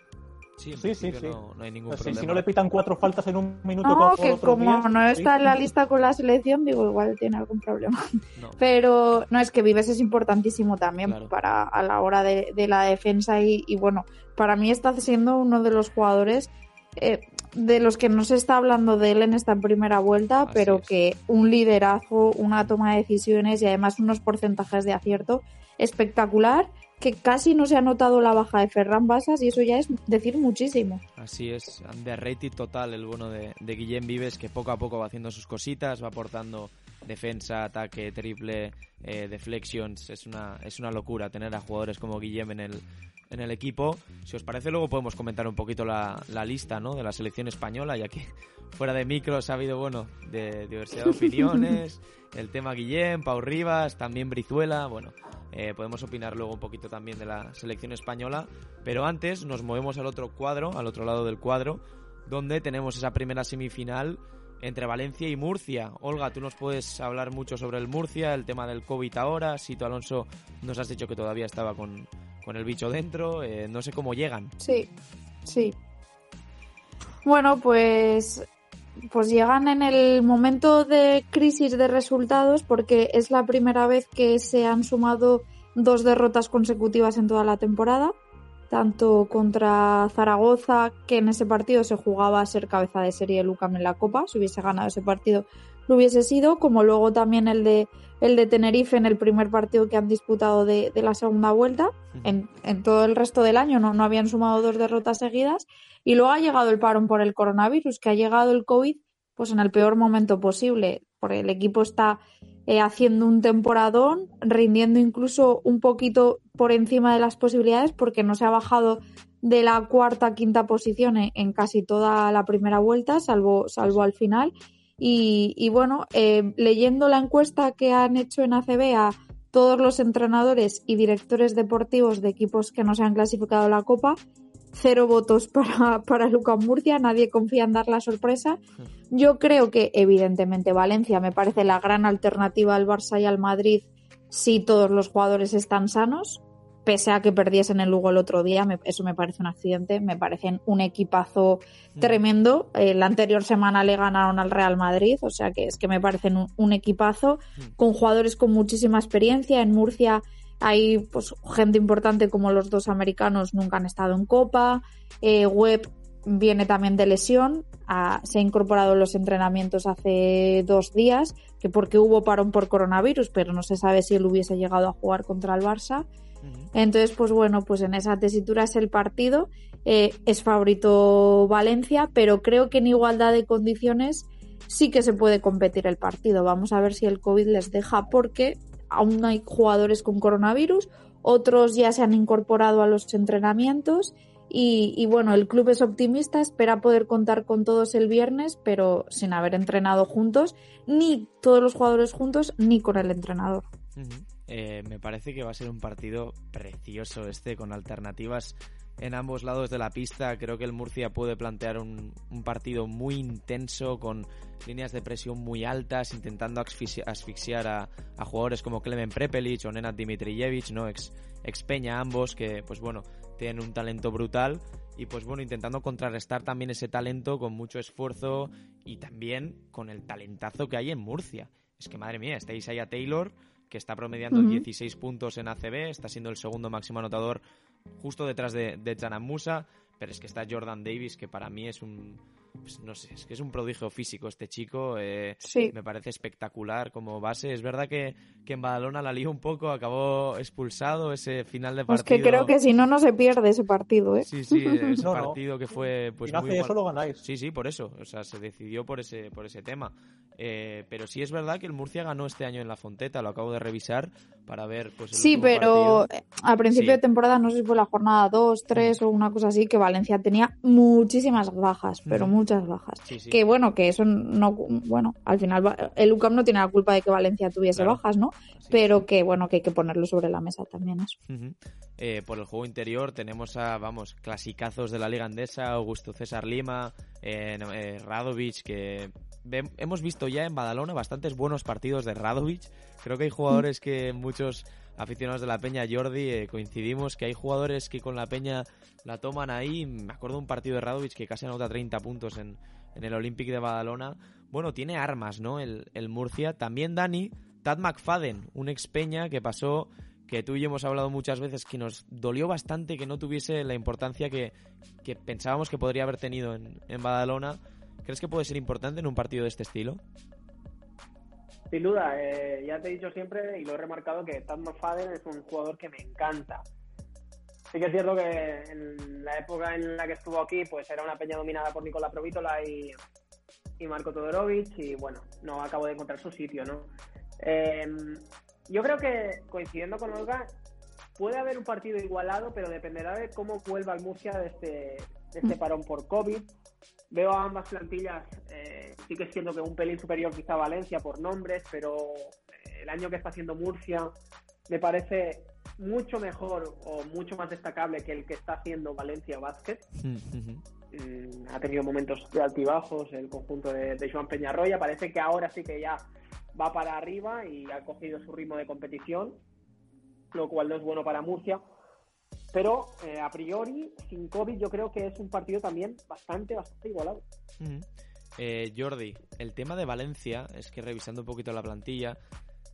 Sí, sí, sí. No, hay ningún problema. Si no le pitan cuatro faltas en un minuto. No, que como no está en la lista con la selección, digo, igual tiene algún problema. Pero no, es que Vives es importantísimo también para a la hora de, la defensa y, bueno, para mí está siendo uno de los jugadores eh, de los que no se está hablando de él en esta primera vuelta, pero que un liderazgo, una toma de decisiones y además unos porcentajes de acierto espectacular que casi no se ha notado la baja de Ferran Basas y eso ya es decir muchísimo. Así es, underrated total el bueno de, de Guillem Vives que poco a poco va haciendo sus cositas, va aportando defensa, ataque, triple, eh, deflections, es una, es una locura tener a jugadores como Guillem en el, en el equipo. Si os parece, luego podemos comentar un poquito la, la lista ¿no? de la selección española, ya que fuera de micros ha habido, bueno, de diversidad de opiniones, el tema Guillem, Pau Rivas, también Brizuela, bueno, eh, podemos opinar luego un poquito también de la selección española, pero antes nos movemos al otro cuadro, al otro lado del cuadro, donde tenemos esa primera semifinal entre Valencia y Murcia. Olga, tú nos puedes hablar mucho sobre el Murcia, el tema del COVID ahora. Sito Alonso nos has dicho que todavía estaba con, el bicho dentro. Eh, no sé cómo llegan. Sí, sí. Bueno, pues pues llegan en el momento de crisis de resultados porque es la primera vez que se han sumado dos derrotas consecutivas en toda la temporada, tanto contra Zaragoza, que en ese partido se jugaba a ser cabeza de serie Lucam en la Copa, si hubiese ganado ese partido lo hubiese sido, como luego también el de el de Tenerife en el primer partido que han disputado de, la segunda vuelta. En, en, todo el resto del año no, no habían sumado dos derrotas seguidas. Y luego ha llegado el parón por el coronavirus, que ha llegado el COVID pues en el peor momento posible, porque el equipo está eh, haciendo un temporadón, rindiendo incluso un poquito por encima de las posibilidades, porque no se ha bajado de la cuarta quinta posición en, casi toda la primera vuelta, salvo, salvo al final. Y, bueno, eh, leyendo la encuesta que han hecho en ACB a todos los entrenadores y directores deportivos de equipos que no se han clasificado a la Copa, cero votos para, para Lucas Murcia, nadie confía en dar la sorpresa. Yo creo que, evidentemente, Valencia me parece la gran alternativa al Barça y al Madrid si todos los jugadores están sanos. Pese a que perdiesen el Lugo el otro día, eso me parece un accidente, me parecen un equipazo mm. tremendo. Eh, la anterior semana le ganaron al Real Madrid, o sea que es que me parecen un, un equipazo, mm. con jugadores con muchísima experiencia. En Murcia hay pues gente importante como los dos americanos nunca han estado en Copa. Eh, Webb viene también de lesión, se ha incorporado en los entrenamientos hace dos días, que porque hubo parón por coronavirus, pero no se sabe si él hubiese llegado a jugar contra el Barça. Entonces, pues bueno, pues en esa tesitura es el partido. Eh, es favorito Valencia, pero creo que en igualdad de condiciones sí que se puede competir el partido. Vamos a ver si el COVID les deja, porque aún hay jugadores con coronavirus, otros ya se han incorporado a los entrenamientos y, bueno, el club es optimista, espera poder contar con todos el viernes, pero sin haber entrenado juntos, ni todos los jugadores juntos, ni con el entrenador. Eh, me parece que va a ser un partido precioso este, con alternativas en ambos lados de la pista. Creo que el Murcia puede plantear un, partido muy intenso, con líneas de presión muy altas, intentando asfixiar a, jugadores como Klemen Prepelic o Nenad Dimitrijevic, ¿no? Ex, ex Peña ambos, que pues bueno, tienen un talento brutal y pues bueno, intentando contrarrestar también ese talento con mucho esfuerzo y también con el talentazo que hay en Murcia. Es que madre mía, está Isaiah Taylor, que está promediando 16 puntos en ACB, está siendo el segundo máximo anotador justo detrás de, de Musa, pero es que está Jordan Davis, que para mí es un, pues no sé, es que es un prodigio físico este chico. Eh, me parece espectacular como base. Es verdad que, que, en Badalona la lió un poco, acabó expulsado ese final de partido. Pues que creo que si no, no se pierde ese partido, ¿eh? Sí, sí, ese partido que fue. Pues, y hace eso lo ganáis. Sí, sí, por eso. O sea, se decidió por ese, por ese tema. Eh, pero sí es verdad que el Murcia ganó este año en la Fonteta, lo acabo de revisar para ver. Pues, sí, pero a principio de temporada, no sé si fue la jornada 2, 3 o una cosa así, que Valencia tenía muchísimas bajas, pero muchas bajas. Que bueno, que eso no. Bueno, al final el UCAM no tiene la culpa de que Valencia tuviese bajas, ¿no? pero que bueno, que hay que ponerlo sobre la mesa también eso. Eh, por el juego interior tenemos a, vamos, clasicazos de la Liga Andesa, Augusto César Lima, eh, eh Radovic, que hemos visto ya en Badalona bastantes buenos partidos de Radovic. Creo que hay jugadores que muchos aficionados de la Peña, Jordi, eh, coincidimos que hay jugadores que con la Peña la toman ahí. Me acuerdo un partido de Radovic que casi anota 30 puntos en, el Olympic de Badalona. Bueno, tiene armas, ¿no? El, Murcia. También Dani, Tad McFadden, un ex Peña que pasó que tú y yo hemos hablado muchas veces que nos dolió bastante que no tuviese la importancia que, que pensábamos que podría haber tenido en, en Badalona ¿Crees que puede ser importante en un partido de este estilo? Sin duda, eh, ya te he dicho siempre y lo he remarcado que Tad McFadden es un jugador que me encanta. Sí que es cierto que en la época en la que estuvo aquí, pues era una peña dominada por Nicola Provítola y, y Marco Todorovic y bueno, no acabo de encontrar su sitio, ¿no? Eh, yo creo que coincidiendo con Olga, puede haber un partido igualado, pero dependerá de cómo vuelva el Murcia de este, de este parón por COVID Veo a ambas plantillas, eh, sí que siendo que un pelín superior quizá Valencia por nombres, pero eh, el año que está haciendo Murcia me parece mucho mejor o mucho más destacable que el que está haciendo Valencia Basket. Mm, ha tenido momentos de altibajos el conjunto de, de Joan Peñarroya. Parece que ahora sí que ya va para arriba y ha cogido su ritmo de competición, lo cual no es bueno para Murcia. Pero eh, a priori, sin COVID, yo creo que es un partido también bastante, bastante igualado. Eh, Jordi, el tema de Valencia es que revisando un poquito la plantilla,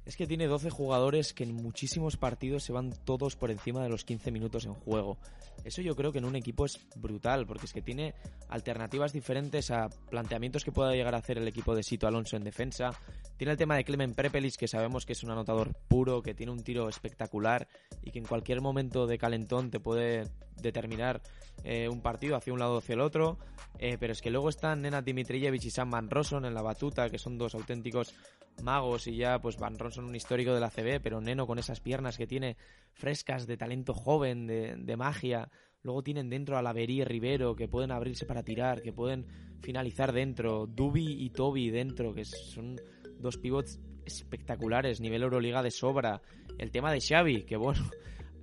es que tiene 12 jugadores que en muchísimos partidos se van todos por encima de los 15 minutos en juego. Eso yo creo que en un equipo es brutal, porque es que tiene alternativas diferentes a planteamientos que pueda llegar a hacer el equipo de Sito Alonso en defensa. Tiene el tema de Clemen Prepelis, que sabemos que es un anotador puro, que tiene un tiro espectacular y que en cualquier momento de calentón te puede determinar eh, un partido hacia un lado o hacia el otro. Eh, pero es que luego están Nena Dimitrijevic y Sam Van Rossum en la batuta, que son dos auténticos magos y ya pues Van Ron son un histórico de la CB, pero Neno con esas piernas que tiene frescas de talento joven, de, magia. Luego tienen dentro a Laverí y Rivero que pueden abrirse para tirar, que pueden finalizar dentro. Dubi y Toby dentro, que son dos pivots espectaculares, nivel Euroliga de sobra. El tema de Xavi, que bueno,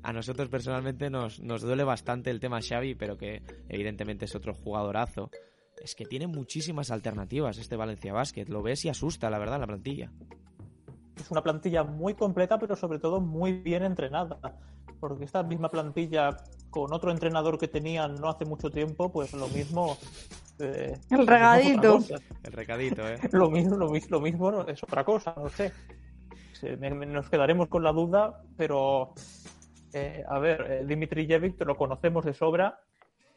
a nosotros personalmente nos, nos duele bastante el tema Xavi, pero que evidentemente es otro jugadorazo es que tiene muchísimas alternativas este Valencia Basket. Lo ves y asusta, la verdad, la plantilla. Es una plantilla muy completa, pero sobre todo muy bien entrenada. Porque esta misma plantilla, con otro entrenador que tenían no hace mucho tiempo, pues lo mismo. Eh, el regadito. El recadito, ¿eh? lo, mismo, lo, mismo es otra cosa, no sé. Nos quedaremos con la duda, pero. Eh, a ver, eh, Dimitri Jevic lo conocemos de sobra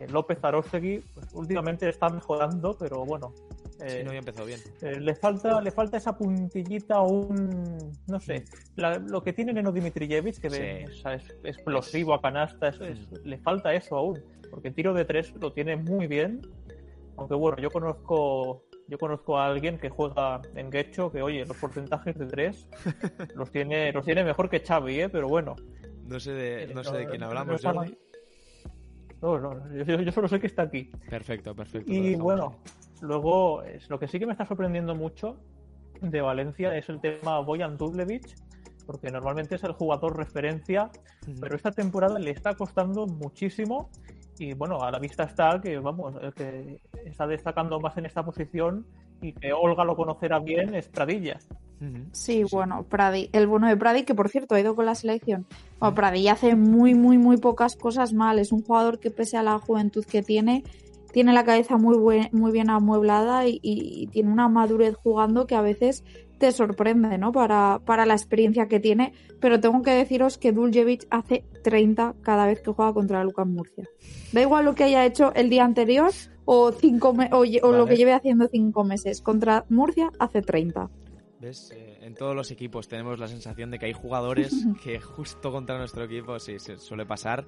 López Arostegui pues, últimamente está mejorando, pero bueno. Eh, no había empezado bien. Eh, le falta le falta esa puntillita o un no sé lo que tiene Neno Dimitrijevic que es, explosivo a canasta le falta eso aún porque tiro de tres lo tiene muy bien aunque bueno yo conozco yo conozco a alguien que juega en Gecho que oye los porcentajes de tres los tiene los tiene mejor que Xavi ¿eh? pero bueno no sé de, no sé de quién hablamos no, no, yo, solo sé que está aquí. Perfecto, perfecto. Y bueno, luego es, lo que sí que me está sorprendiendo mucho de Valencia es el tema Boyan Dublevich, porque normalmente es el jugador referencia, pero esta temporada le está costando muchísimo y bueno, a la vista está que, vamos, el que está destacando más en esta posición y que Olga lo conocerá bien es Pradilla. Sí, bueno, Pradi, el bueno de Pradi, que por cierto ha ido con la selección. Bueno, Pradilla hace muy, muy, muy pocas cosas mal. Es un jugador que pese a la juventud que tiene, tiene la cabeza muy, muy bien amueblada y, tiene una madurez jugando que a veces te sorprende, ¿no? Para, para la experiencia que tiene. Pero tengo que deciros que Duljevic hace 30 cada vez que juega contra Lucas Murcia. Da igual lo que haya hecho el día anterior o, cinco o, lo que lleve haciendo cinco meses. Contra Murcia hace 30. ¿Ves? Eh, en todos los equipos tenemos la sensación de que hay jugadores que justo contra nuestro equipo sí se suele pasar.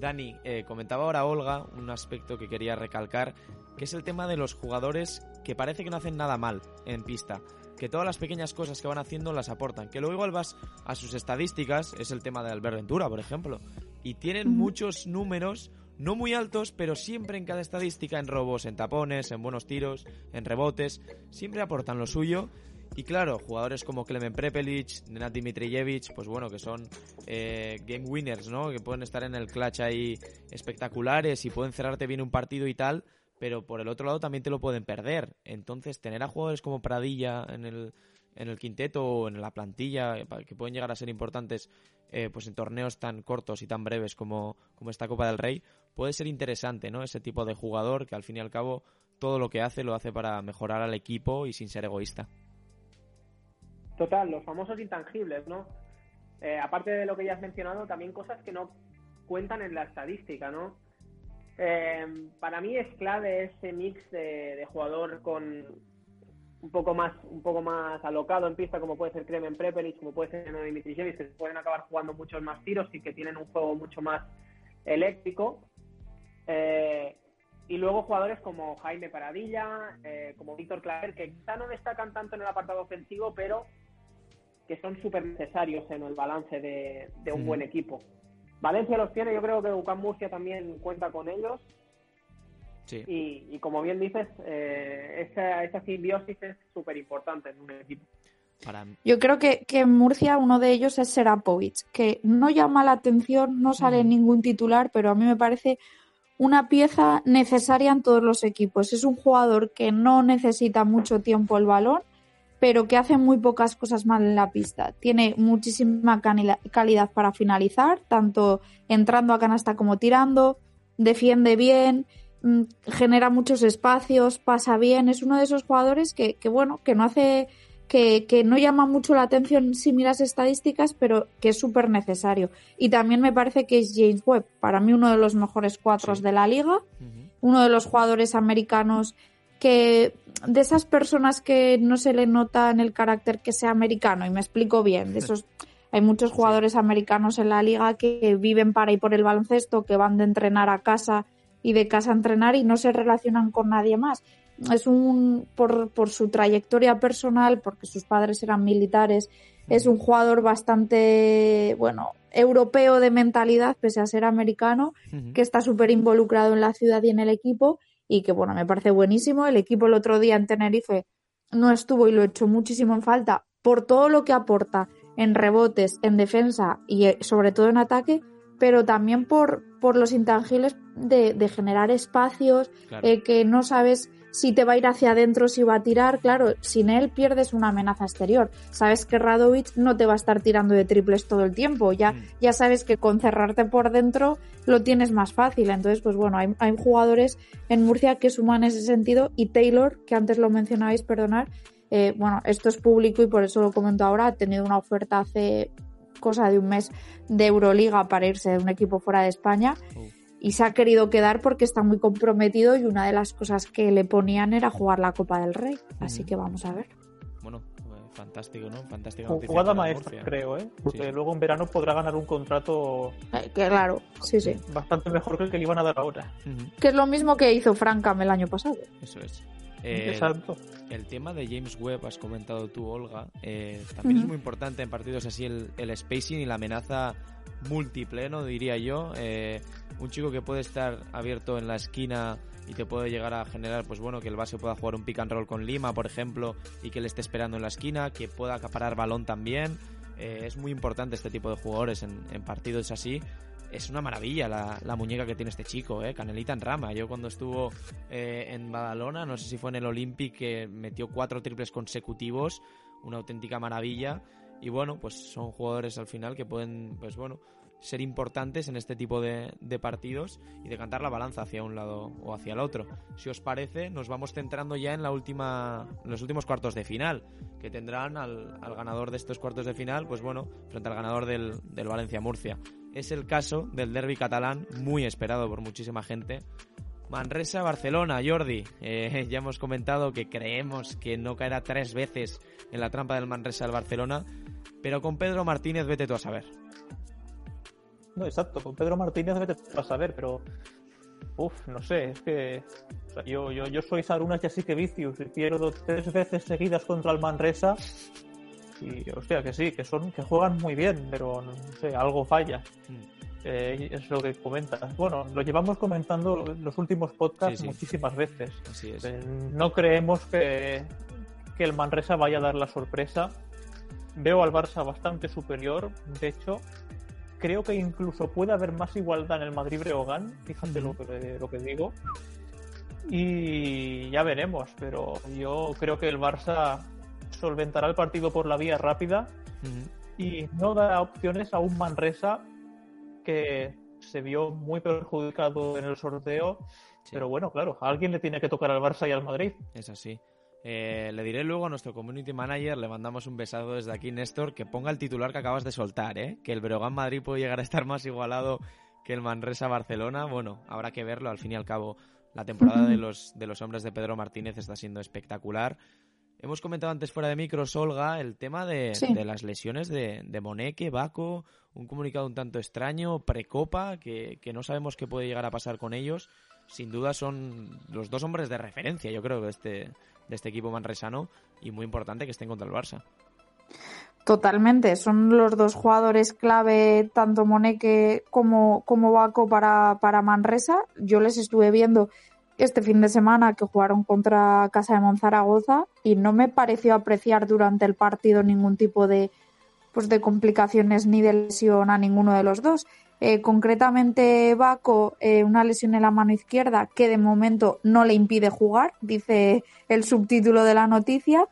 Dani, eh, comentaba ahora Olga un aspecto que quería recalcar, que es el tema de los jugadores que parece que no hacen nada mal en pista, que todas las pequeñas cosas que van haciendo las aportan, que luego igual vas a sus estadísticas, es el tema de Albert Ventura, por ejemplo, y tienen muchos números no muy altos, pero siempre en cada estadística, en robos, en tapones, en buenos tiros, en rebotes, siempre aportan lo suyo y claro, jugadores como Klemen Prepelic, Nenad Dimitrijevic, pues bueno, que son eh, game winners, ¿no? Que pueden estar en el clutch ahí espectaculares y pueden cerrarte bien un partido y tal, pero por el otro lado también te lo pueden perder. Entonces, tener a jugadores como Pradilla en el, en el quinteto o en la plantilla, eh, que pueden llegar a ser importantes eh, pues en torneos tan cortos y tan breves como, como esta Copa del Rey, puede ser interesante, ¿no? Ese tipo de jugador que al fin y al cabo todo lo que hace lo hace para mejorar al equipo y sin ser egoísta. Total, los famosos intangibles, ¿no? Eh, aparte de lo que ya has mencionado, también cosas que no cuentan en la estadística, ¿no? Eh, para mí es clave ese mix de, jugador con un poco más un poco más alocado en pista, como puede ser Kremen Prepelic, como puede ser Dimitrijevic, que pueden acabar jugando muchos más tiros y que tienen un juego mucho más eléctrico. Eh, y luego jugadores como Jaime Paradilla, como Víctor Claver, que quizá no destacan tanto en el apartado ofensivo, pero que son súper necesarios en el balance de, un buen equipo. Valencia los tiene, yo creo que UCAM Murcia también cuenta con ellos. Sí. Y, como bien dices, eh, esa, esa, simbiosis es súper importante en un equipo. Yo creo que, que, en Murcia uno de ellos es Serapovic, que no llama la atención, no sale en ningún titular, pero a mí me parece una pieza necesaria en todos los equipos. Es un jugador que no necesita mucho tiempo el balón, pero que hace muy pocas cosas mal en la pista. Tiene muchísima calidad para finalizar, tanto entrando a canasta como tirando, defiende bien, mm, genera muchos espacios, pasa bien. Es uno de esos jugadores que, que bueno, que no hace, que, que, no llama mucho la atención si miras estadísticas, pero que es súper necesario. Y también me parece que es James Webb, para mí uno de los mejores cuatros de la liga, uno de los jugadores americanos que de esas personas que no se le nota en el carácter que sea americano, y me explico bien, de esos hay muchos jugadores americanos en la liga que viven para ir por el baloncesto, que van de entrenar a casa y de casa a entrenar y no se relacionan con nadie más. Es un, por, por su trayectoria personal, porque sus padres eran militares, es un jugador bastante, bueno, europeo de mentalidad, pese a ser americano, que está súper involucrado en la ciudad y en el equipo y que bueno, me parece buenísimo. El equipo el otro día en Tenerife no estuvo y lo echó muchísimo en falta por todo lo que aporta en rebotes, en defensa y eh, sobre todo en ataque, pero también por, por los intangibles de, de generar espacios, eh, que no sabes si te va a ir hacia adentro, si va a tirar, claro, sin él pierdes una amenaza exterior. Sabes que Radovic no te va a estar tirando de triples todo el tiempo, ya, mm. ya sabes que con cerrarte por dentro lo tienes más fácil. Entonces, pues bueno, hay, hay jugadores en Murcia que suman ese sentido y Taylor, que antes lo mencionabais, perdonar, eh, bueno, esto es público y por eso lo comento ahora, ha tenido una oferta hace cosa de un mes de Euroliga para irse de un equipo fuera de España. Y se ha querido quedar porque está muy comprometido y una de las cosas que le ponían era jugar la Copa del Rey. Así que vamos a ver. Bueno, eh, fantástico, ¿no? Fantástica noticia. Jugada maestra, creo, ¿eh? Porque luego en verano podrá ganar un contrato. Eh, claro, sí, sí. Bastante mejor que el que le iban a dar ahora. Que es lo mismo que hizo Francam el año pasado. Eso es. Exacto. El tema de James Webb, has comentado tú, Olga, eh, también es muy importante en partidos así el, el, spacing y la amenaza múltiple, ¿no? Diría yo. Un chico que puede estar abierto en la esquina y te puede llegar a generar, pues bueno, que el base pueda jugar un pick and roll con Lima, por ejemplo, y que le esté esperando en la esquina, que pueda acaparar balón también. Eh, es muy importante este tipo de jugadores en, en partidos así es una maravilla la, muñeca que tiene este chico, ¿eh? Canelita en rama. Yo cuando estuvo eh, en Badalona, no sé si fue en el Olympic, que metió cuatro triples consecutivos, una auténtica maravilla. Y bueno, pues son jugadores al final que pueden, pues bueno, ser importantes en este tipo de, partidos y de cantar la balanza hacia un lado o hacia el otro. Si os parece, nos vamos centrando ya en la última, los últimos cuartos de final, que tendrán al, ganador de estos cuartos de final, pues bueno, frente al ganador del, del Valencia Murcia es el caso del derby catalán, muy esperado por muchísima gente. Manresa-Barcelona, Jordi. Eh, ya hemos comentado que creemos que no caerá tres veces en la trampa del Manresa al Barcelona, pero con Pedro Martínez vete tú a saber. No, exacto, con Pedro Martínez vete a saber, pero. Uf, no sé, es que. yo, yo, yo soy Sarunas y así que vicios y pierdo tres veces seguidas contra el Manresa y hostia, que sí, que son, que juegan muy bien, pero no sé, algo falla. Mm. Eh, es lo que comentas. Bueno, lo llevamos comentando en los últimos podcasts muchísimas veces. Así es. Eh, no creemos que, que el Manresa vaya a dar la sorpresa. Veo al Barça bastante superior. De hecho, creo que incluso puede haber más igualdad en el Madrid-Breogán. Fíjate lo, que, lo que digo. Y ya veremos, pero yo creo que el Barça solventará el partido por la vía rápida y no da opciones a un Manresa que se vio muy perjudicado en el sorteo. Pero bueno, claro, a alguien le tiene que tocar al Barça y al Madrid. Es así. Eh, le diré luego a nuestro community manager, le mandamos un besado desde aquí, Néstor, que ponga el titular que acabas de soltar, ¿eh? que el Breogán Madrid puede llegar a estar más igualado que el Manresa Barcelona. Bueno, habrá que verlo, al fin y al cabo, la temporada de los, de los hombres de Pedro Martínez está siendo espectacular. Hemos comentado antes fuera de micros, Olga, el tema de, las lesiones de, de Moneque, Baco, un comunicado un tanto extraño, precopa, que, que no sabemos qué puede llegar a pasar con ellos. Sin duda son los dos hombres de referencia, yo creo, de este, de este equipo manresano y muy importante que estén contra el Barça. Totalmente, son los dos jugadores clave, tanto Moneque como, como Baco para, para Manresa. Yo les estuve viendo este fin de semana que jugaron contra Casa de Monzaragoza y no me pareció apreciar durante el partido ningún tipo de pues de complicaciones ni de lesión a ninguno de los dos. Eh, concretamente Baco, eh, una lesión en la mano izquierda que de momento no le impide jugar, dice el subtítulo de la noticia,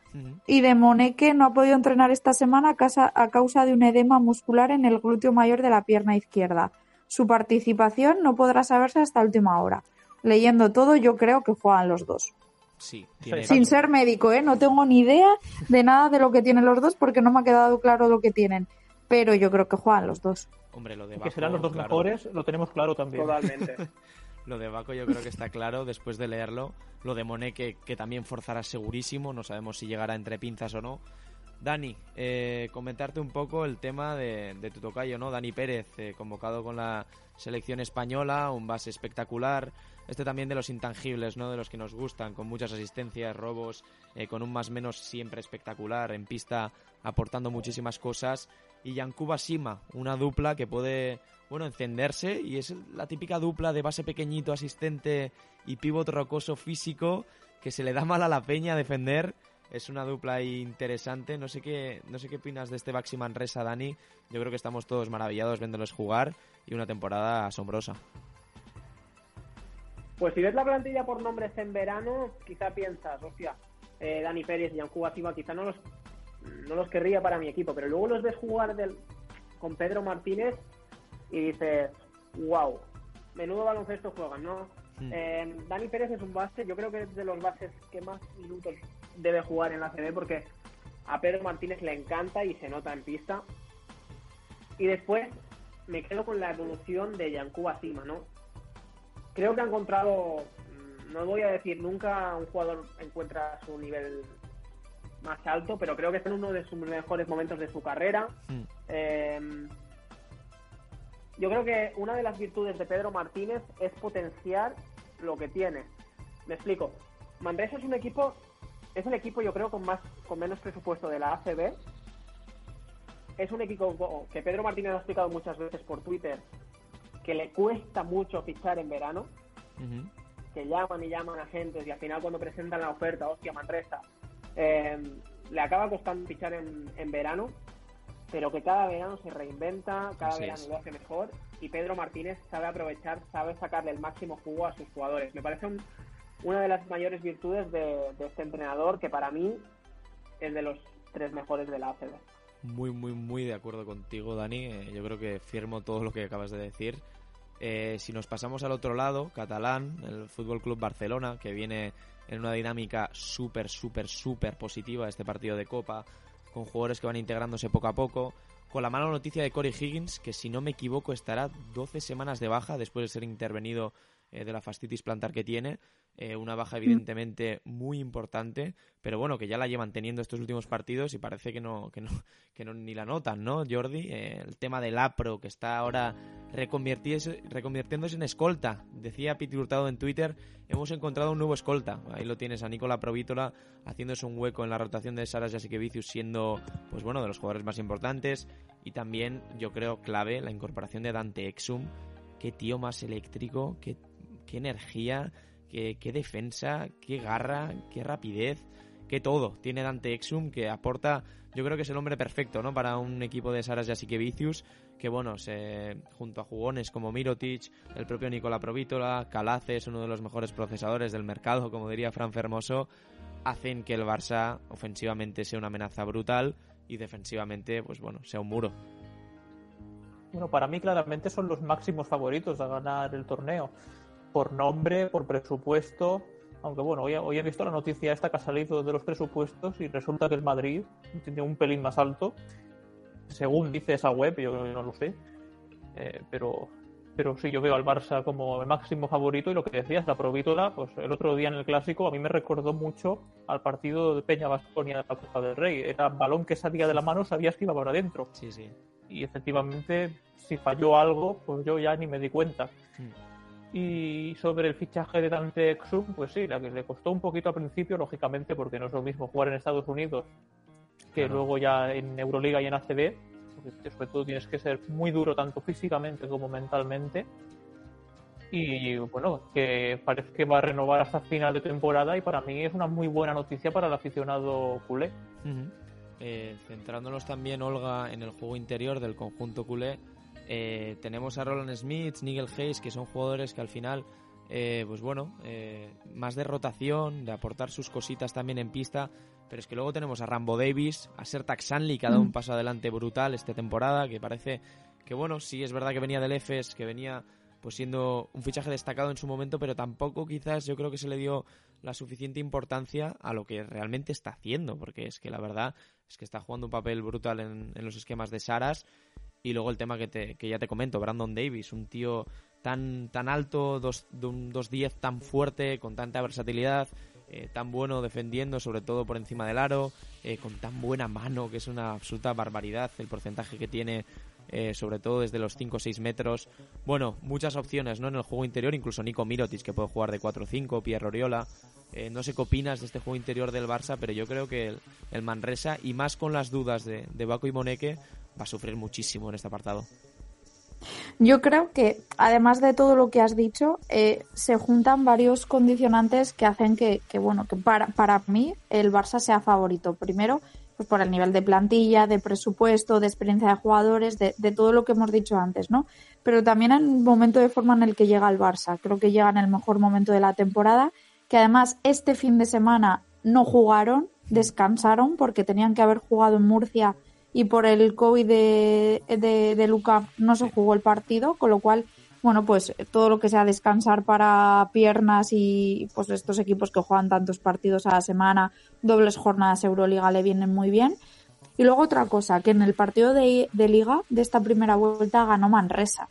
y de Moneque no ha podido entrenar esta semana a causa, a causa de un edema muscular en el glúteo mayor de la pierna izquierda. Su participación no podrá saberse hasta última hora leyendo todo, yo creo que juegan los dos. Sí, Sin ser médico, ¿eh? No tengo ni idea de nada de lo que tienen los dos porque no me ha quedado claro lo que tienen. Pero yo creo que juegan los dos. Hombre, lo de que serán los dos mejores, lo tenemos claro también. Totalmente. lo de Baco yo creo que está claro después de leerlo. Lo de Monet que, también forzará segurísimo, no sabemos si llegará entre pinzas o no. Dani, eh, comentarte un poco el tema de, tu tocayo, ¿no? Dani Pérez, eh, convocado con la selección española, un base espectacular, este también de los intangibles, ¿no? De los que nos gustan, con muchas asistencias, robos, eh, con un más menos siempre espectacular, en pista aportando muchísimas cosas. Y Yankuba Sima, una dupla que puede, bueno, encenderse y es la típica dupla de base pequeñito, asistente y pívot rocoso físico que se le da mal a la peña defender. Es una dupla interesante. No sé qué, no sé qué opinas de este Baxi Manresa, Dani. Yo creo que estamos todos maravillados viéndolos jugar y una temporada asombrosa. Pues si ves la plantilla por nombres en verano, quizá piensas, hostia, eh, Dani Pérez y Yancuba Silva quizá no los, no los querría para mi equipo, pero luego los ves jugar del, con Pedro Martínez y dices, wow, menudo baloncesto juegan, ¿no? Hmm. Eh, Dani Pérez es un base, yo creo que es de los bases que más minutos debe jugar en la CB porque a Pedro Martínez le encanta y se nota en pista. Y después me quedo con la evolución de Yancuba Sima, ¿no? creo que ha encontrado, mm, no voy a decir nunca un jugador encuentra su nivel más alto, pero creo que está en uno de sus mejores momentos de su carrera. Mm. Eh, yo creo que una de las virtudes de Pedro Martínez es potenciar lo que tiene. Me explico. Manresa es un equipo, es el equipo yo creo con más, con menos presupuesto de la ACB. Es un equipo que Pedro Martínez ha explicado muchas veces por Twitter que le cuesta mucho fichar en verano, que llaman y llaman a gente y al final cuando presentan la oferta, hostia, Manresa, eh, le acaba costando fichar en, en verano, pero que cada verano se reinventa, cada Así verano es. lo hace mejor y Pedro Martínez sabe aprovechar, sabe sacarle el máximo jugo a sus jugadores. Me parece un- una de las mayores virtudes de, de este entrenador que para mí es de los tres mejores de la ACB. Muy, muy, muy de acuerdo contigo, Dani. Eh, yo creo que firmo todo lo que acabas de decir. Eh, si nos pasamos al otro lado, catalán, el Fútbol Club Barcelona, que viene en una dinámica súper, súper, súper positiva este partido de Copa, con jugadores que van integrándose poco a poco, con la mala noticia de Corey Higgins, que si no me equivoco estará 12 semanas de baja después de ser intervenido eh, de la fascitis plantar que tiene. Eh, una baja evidentemente muy importante, pero bueno, que ya la llevan teniendo estos últimos partidos y parece que no, que no, que no ni la notan, ¿no, Jordi? Eh, el tema del APRO, que está ahora reconvirtiéndose, en escolta. Decía Piti Hurtado en Twitter, hemos encontrado un nuevo escolta. Ahí lo tienes a Nicola Provítola haciéndose un hueco en la rotación de Saras Jasikevicius, siendo, pues bueno, de los jugadores más importantes. Y también, yo creo, clave, la incorporación de Dante Exum. Qué tío más eléctrico, qué, qué energía, qué, qué defensa, qué garra, qué rapidez que todo. Tiene Dante Exum que aporta, yo creo que es el hombre perfecto, ¿no? Para un equipo de Saras Jasikevicius, que bueno, junto a jugones como Mirotic, el propio Nicola Provítola, Calaces, uno de los mejores procesadores del mercado, como diría Fran Fermoso, hacen que el Barça ofensivamente sea una amenaza brutal y defensivamente, pues bueno, sea un muro. Bueno, para mí claramente son los máximos favoritos a ganar el torneo. Por nombre, por presupuesto. Aunque bueno, hoy, hoy he visto la noticia esta que ha salido de los presupuestos y resulta que el Madrid tiene un pelín más alto. Según dice esa web, yo no lo sé. Eh, pero, pero sí, yo veo al Barça como el máximo favorito y lo que decías, la Provítola, pues el otro día en el Clásico a mí me recordó mucho al partido de Peña Vasconia de la Copa del Rey. Era balón que salía de la mano, sabías que iba para adentro Sí, sí. y efectivamente si falló algo pues yo ya ni me di cuenta Hmm. Y sobre el fichaje de Dante Exum pues sí la que le costó un poquito al principio lógicamente porque no es lo mismo jugar en Estados Unidos que Claro. luego ya en Euroliga y en ACB porque sobre todo tienes que ser muy duro tanto físicamente como mentalmente y bueno que parece que va a renovar hasta final de temporada y para mí es una muy buena noticia para el aficionado culé. Eh, centrándonos también, Olga, en el juego interior del conjunto culé, eh, tenemos a Roland Smith, Nigel Hayes, que son jugadores que al final, eh, pues bueno, eh, más de rotación, de aportar sus cositas también en pista, pero es que luego tenemos a Rambo Davis, a Sertak Sanli, que ha dado un paso adelante brutal esta temporada, que parece que bueno, sí es verdad que venía del EFES, que venía pues siendo un fichaje destacado en su momento, pero tampoco quizás yo creo que se le dio la suficiente importancia a lo que realmente está haciendo, porque es que la verdad es que está jugando un papel brutal en, en los esquemas de Saras. Y luego el tema que, te, que ya te comento, Brandon Davis, un tío tan, tan alto, dos, de un 2'10 tan fuerte, con tanta versatilidad, eh, tan bueno defendiendo, sobre todo por encima del aro, eh, con tan buena mano, que es una absoluta barbaridad el porcentaje que tiene, eh, sobre todo desde los 5 o 6 metros. Bueno, muchas opciones ¿no? en el juego interior, incluso Nico Mirotic, que puede jugar de 4-5, Pierre Oriola. No sé qué opinas de este juego interior del Barça, pero yo creo que el, el Manresa, y más con las dudas de, de Baco y Moneque, va a sufrir muchísimo en este apartado. Yo creo que, además de todo lo que has dicho, eh, se juntan varios condicionantes que hacen que, bueno, que para, para mí el Barça sea favorito. Primero, pues por el nivel de plantilla, de presupuesto, de experiencia de jugadores, de, de todo lo que hemos dicho antes, ¿no? Pero también en el momento de forma en el que llega el Barça. Creo que llega en el mejor momento de la temporada, que además este fin de semana no jugaron, descansaron porque tenían que haber jugado en Murcia y por el COVID de, de, de Luca no se jugó el partido, con lo cual, bueno, pues todo lo que sea descansar para piernas y pues estos equipos que juegan tantos partidos a la semana, dobles jornadas Euroliga le vienen muy bien. Y luego otra cosa, que en el partido de, de liga de esta primera vuelta ganó Manresa.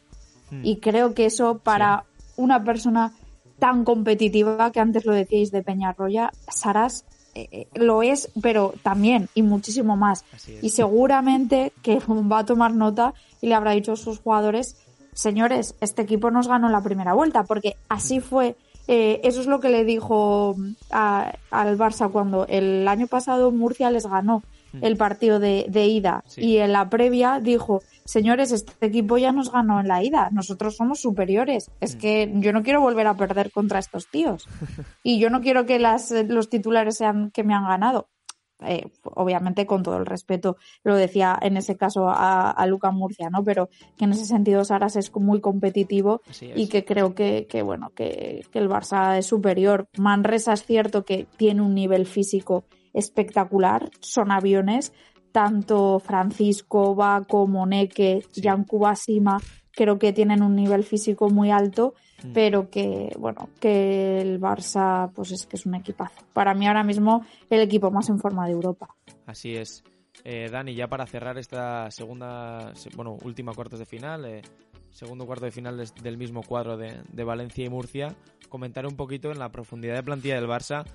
Hmm. Y creo que eso para una persona tan competitiva que antes lo decíais de Peñarroya, Saras eh, eh, lo es, pero también y muchísimo más. Y seguramente que va a tomar nota y le habrá dicho a sus jugadores, señores, este equipo nos ganó la primera vuelta, porque así fue. Eh, eso es lo que le dijo al Barça cuando el año pasado Murcia les ganó mm. El partido de, ida y en la previa dijo, señores, este equipo ya nos ganó en la ida, nosotros somos superiores, es mm. que yo no quiero volver a perder contra estos tíos y yo no quiero que las, los titulares sean que me han ganado. Eh, obviamente con todo el respeto, lo decía en ese caso a, a Luca Murcia, ¿no? Pero que en ese sentido Saras es muy competitivo y que creo que, que bueno, que, que, el Barça es superior. Manresa es cierto que tiene un nivel físico espectacular, son aviones, tanto Francisco, Baco, Moneque, sí. Sima, creo que tienen un nivel físico muy alto, mm. pero que, bueno, que el Barça, pues es que es un equipazo. Para mí ahora mismo el equipo más en forma de Europa. Así es. Eh, Dani, ya para cerrar esta segunda, bueno, última cuartos de final, eh, segundo cuarto de final del mismo cuadro de, de Valencia y Murcia, comentar un poquito en la profundidad de plantilla del Barça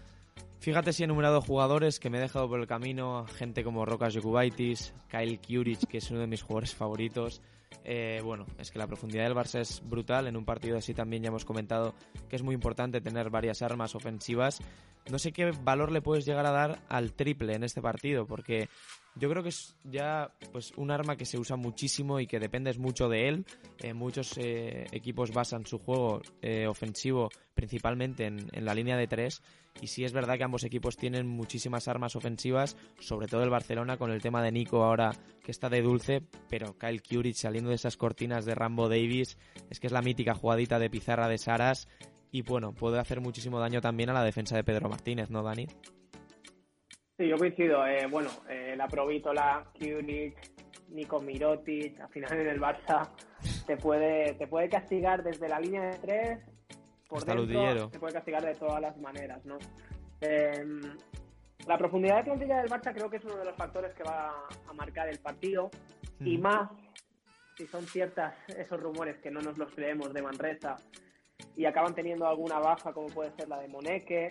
Fíjate si he enumerado jugadores que me he dejado por el camino, gente como Rokas Jokubaitis, Kyle Kuric, que es uno de mis jugadores favoritos. Eh, bueno, es que la profundidad del Barça es brutal. En un partido así también ya hemos comentado que es muy importante tener varias armas ofensivas. No sé qué valor le puedes llegar a dar al triple en este partido, porque yo creo que es ya pues un arma que se usa muchísimo y que dependes mucho de él. Eh, muchos eh, equipos basan su juego eh, ofensivo principalmente en, en, la línea de tres. Y sí es verdad que ambos equipos tienen muchísimas armas ofensivas, sobre todo el Barcelona con el tema de Nico ahora que está de dulce, pero Kyle Kuric saliendo de esas cortinas de Rambo Davis, es que es la mítica jugadita de pizarra de Saras y bueno, puede hacer muchísimo daño también a la defensa de Pedro Martínez, ¿no, Dani? Sí, yo coincido. Eh, bueno, eh, la Provítola, Kunik, Nico Mirotic, al final en el Barça te puede, te puede castigar desde la línea de tres, por Hasta dentro, te puede castigar de todas las maneras, ¿no? Eh, la profundidad de plantilla del Barça creo que es uno de los factores que va a marcar el partido mm. y más si son ciertas esos rumores que no nos los creemos de Manresa y acaban teniendo alguna baja como puede ser la de Moneque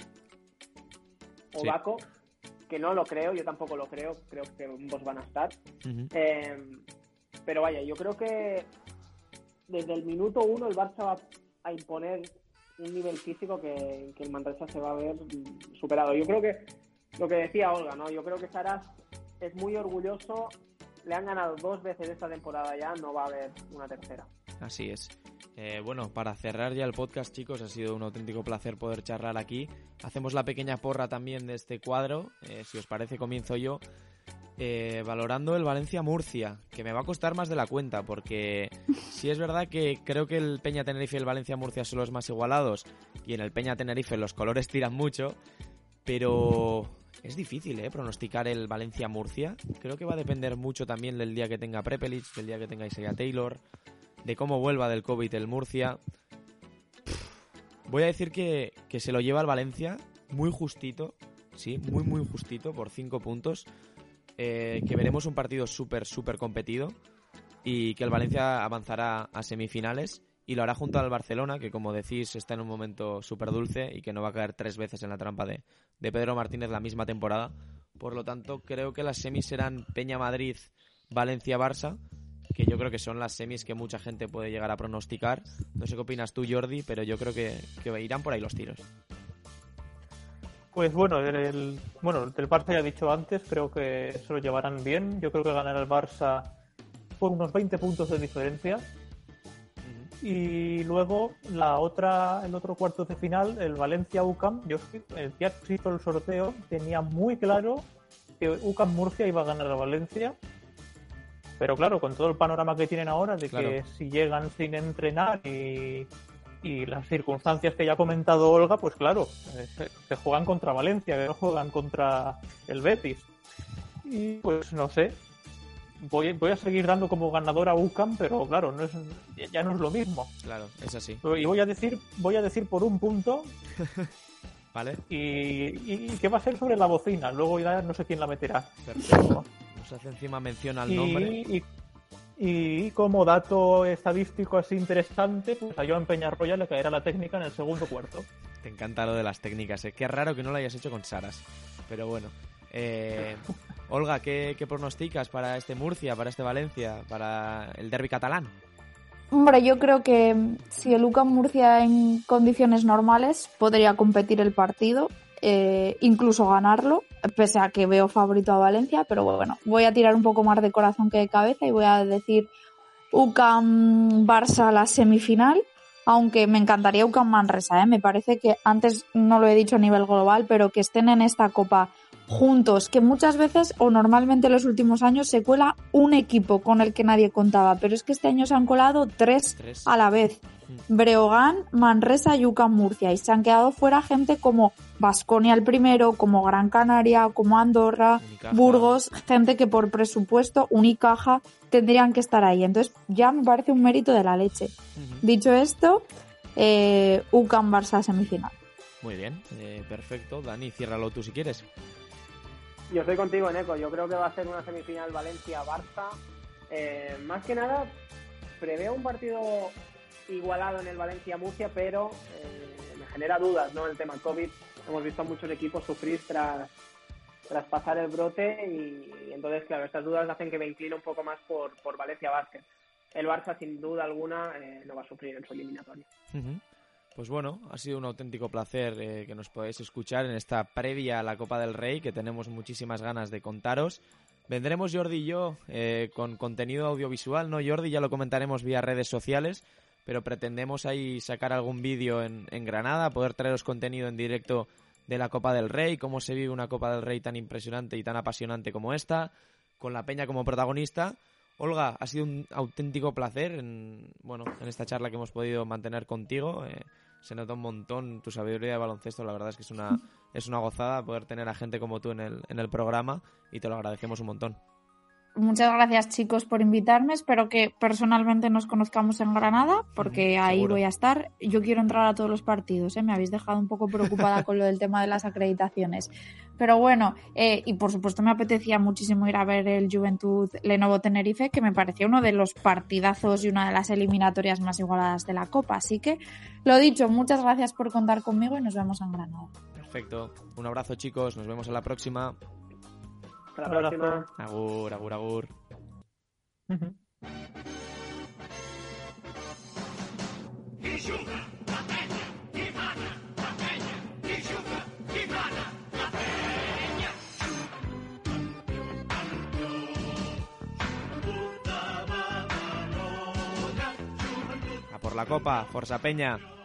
o sí. Baco que no lo creo, yo tampoco lo creo, creo que ambos van a estar. Uh -huh. eh, pero vaya, yo creo que desde el minuto uno el Barça va a imponer un nivel físico que, que el Manresa se va a ver superado. Yo creo que lo que decía Olga, ¿no? Yo creo que Saras es muy orgulloso, le han ganado dos veces esta temporada ya, no va a haber una tercera. Así es. Eh, bueno, para cerrar ya el podcast, chicos, ha sido un auténtico placer poder charlar aquí. Hacemos la pequeña porra también de este cuadro. Eh, si os parece, comienzo yo. Eh, valorando el Valencia-Murcia, que me va a costar más de la cuenta, porque sí es verdad que creo que el Peña Tenerife y el Valencia-Murcia son los más igualados, y en el Peña Tenerife los colores tiran mucho, pero es difícil ¿eh? pronosticar el Valencia-Murcia. Creo que va a depender mucho también del día que tenga Prepelic, del día que tenga Isaiah Taylor de cómo vuelva del COVID el Murcia. Voy a decir que, que se lo lleva el Valencia muy justito, sí, muy muy justito por 5 puntos. Eh, que veremos un partido súper, súper competido y que el Valencia avanzará a semifinales y lo hará junto al Barcelona, que como decís está en un momento súper dulce y que no va a caer tres veces en la trampa de, de Pedro Martínez la misma temporada. Por lo tanto, creo que las semis serán Peña Madrid, Valencia, Barça que yo creo que son las semis que mucha gente puede llegar a pronosticar. No sé qué opinas tú, Jordi, pero yo creo que, que irán por ahí los tiros. Pues bueno, el, bueno, del Barça ya he dicho antes, creo que se lo llevarán bien. Yo creo que ganará el Barça por unos 20 puntos de diferencia. Y luego la otra, el otro cuarto de final, el Valencia UCAM, yo el día que hizo el sorteo tenía muy claro que UCAM Murcia iba a ganar a Valencia pero claro, con todo el panorama que tienen ahora, de claro. que si llegan sin entrenar y, y, las circunstancias que ya ha comentado Olga, pues claro, se, se, juegan contra Valencia, que no juegan contra el Betis. Y pues no sé, voy, voy a seguir dando como ganador a UCAM, pero claro, no es, ya no es lo mismo. Claro, es así. Y voy a decir, voy a decir por un punto. ¿Vale? Y, y, y, que va a ser sobre la bocina, luego ya no sé quién la meterá. Perfecto. Nos hace encima mención al y, nombre. Y, Y como dato estadístico así interesante, pues a Joan Peñarroya le caerá la técnica en el segundo cuarto. Te encanta lo de las técnicas, ¿eh? Qué raro que no lo hayas hecho con Saras. Pero bueno. Eh, Olga, ¿qué, ¿qué, pronosticas para este Murcia, para este Valencia, para el derby catalán? Hombre, yo creo que si el UCAM Murcia en condiciones normales podría competir el partido, eh, incluso ganarlo, pese a que veo favorito a Valencia, pero bueno, voy a tirar un poco más de corazón que de cabeza y voy a decir UCAM Barça la semifinal, aunque me encantaría UCAM Manresa, ¿eh? me parece que antes no lo he dicho a nivel global, pero que estén en esta copa juntos, que muchas veces o normalmente en los últimos años se cuela un equipo con el que nadie contaba, pero es que este año se han colado tres, a la vez. Breogán, Manresa y UCAM Murcia y se han quedado fuera gente como Vasconia el primero, como Gran Canaria, como Andorra, Burgos, gente que por presupuesto, Unicaja, tendrían que estar ahí. Entonces ya me parece un mérito de la leche. Dicho esto, eh, UCAM Barça semifinal. Muy bien, eh, perfecto. Dani, ciérralo tú si quieres. Yo estoy contigo, Neco. Yo creo que va a ser una semifinal Valencia-Barça. Eh, más que nada, preveo un partido igualado en el Valencia-Murcia, pero eh, me genera dudas, ¿no? El tema COVID. Hemos visto a muchos equipos sufrir tras, tras pasar el brote y, entonces, claro, estas dudas hacen que me incline un poco más por, por Valencia-Vázquez. El Barça, sin duda alguna, eh, no va a sufrir en su eliminatorio. Pues bueno, ha sido un auténtico placer eh, que nos podáis escuchar en esta previa a la Copa del Rey, que tenemos muchísimas ganas de contaros. Vendremos Jordi y yo eh, con contenido audiovisual, ¿no, Jordi? Ya lo comentaremos vía redes sociales, pero pretendemos ahí sacar algún vídeo en, Granada, poder traeros contenido en directo de la Copa del Rey, cómo se vive una Copa del Rey tan impresionante y tan apasionante como esta, con la Peña como protagonista. Olga, ha sido un auténtico placer en, bueno, en esta charla que hemos podido mantener contigo. Eh, se nota un montón tu sabiduría de baloncesto. La verdad es que es una, es una gozada poder tener a gente como tú en el, en el programa y te lo agradecemos un montón. Muchas gracias chicos por invitarme. Espero que personalmente nos conozcamos en Granada, porque ahí voy a estar. Yo quiero entrar a todos los partidos. ¿eh? Me habéis dejado un poco preocupada con lo del tema de las acreditaciones. Pero bueno, eh, y por supuesto me apetecía muchísimo ir a ver el Juventud Lenovo Tenerife, que me pareció uno de los partidazos y una de las eliminatorias más igualadas de la Copa. Así que, lo dicho, muchas gracias por contar conmigo y nos vemos en Granada. Perfecto. Un abrazo chicos, nos vemos en la próxima. Hasta la próxima. Agur, agur, agur. A por la copa, Forza Peña.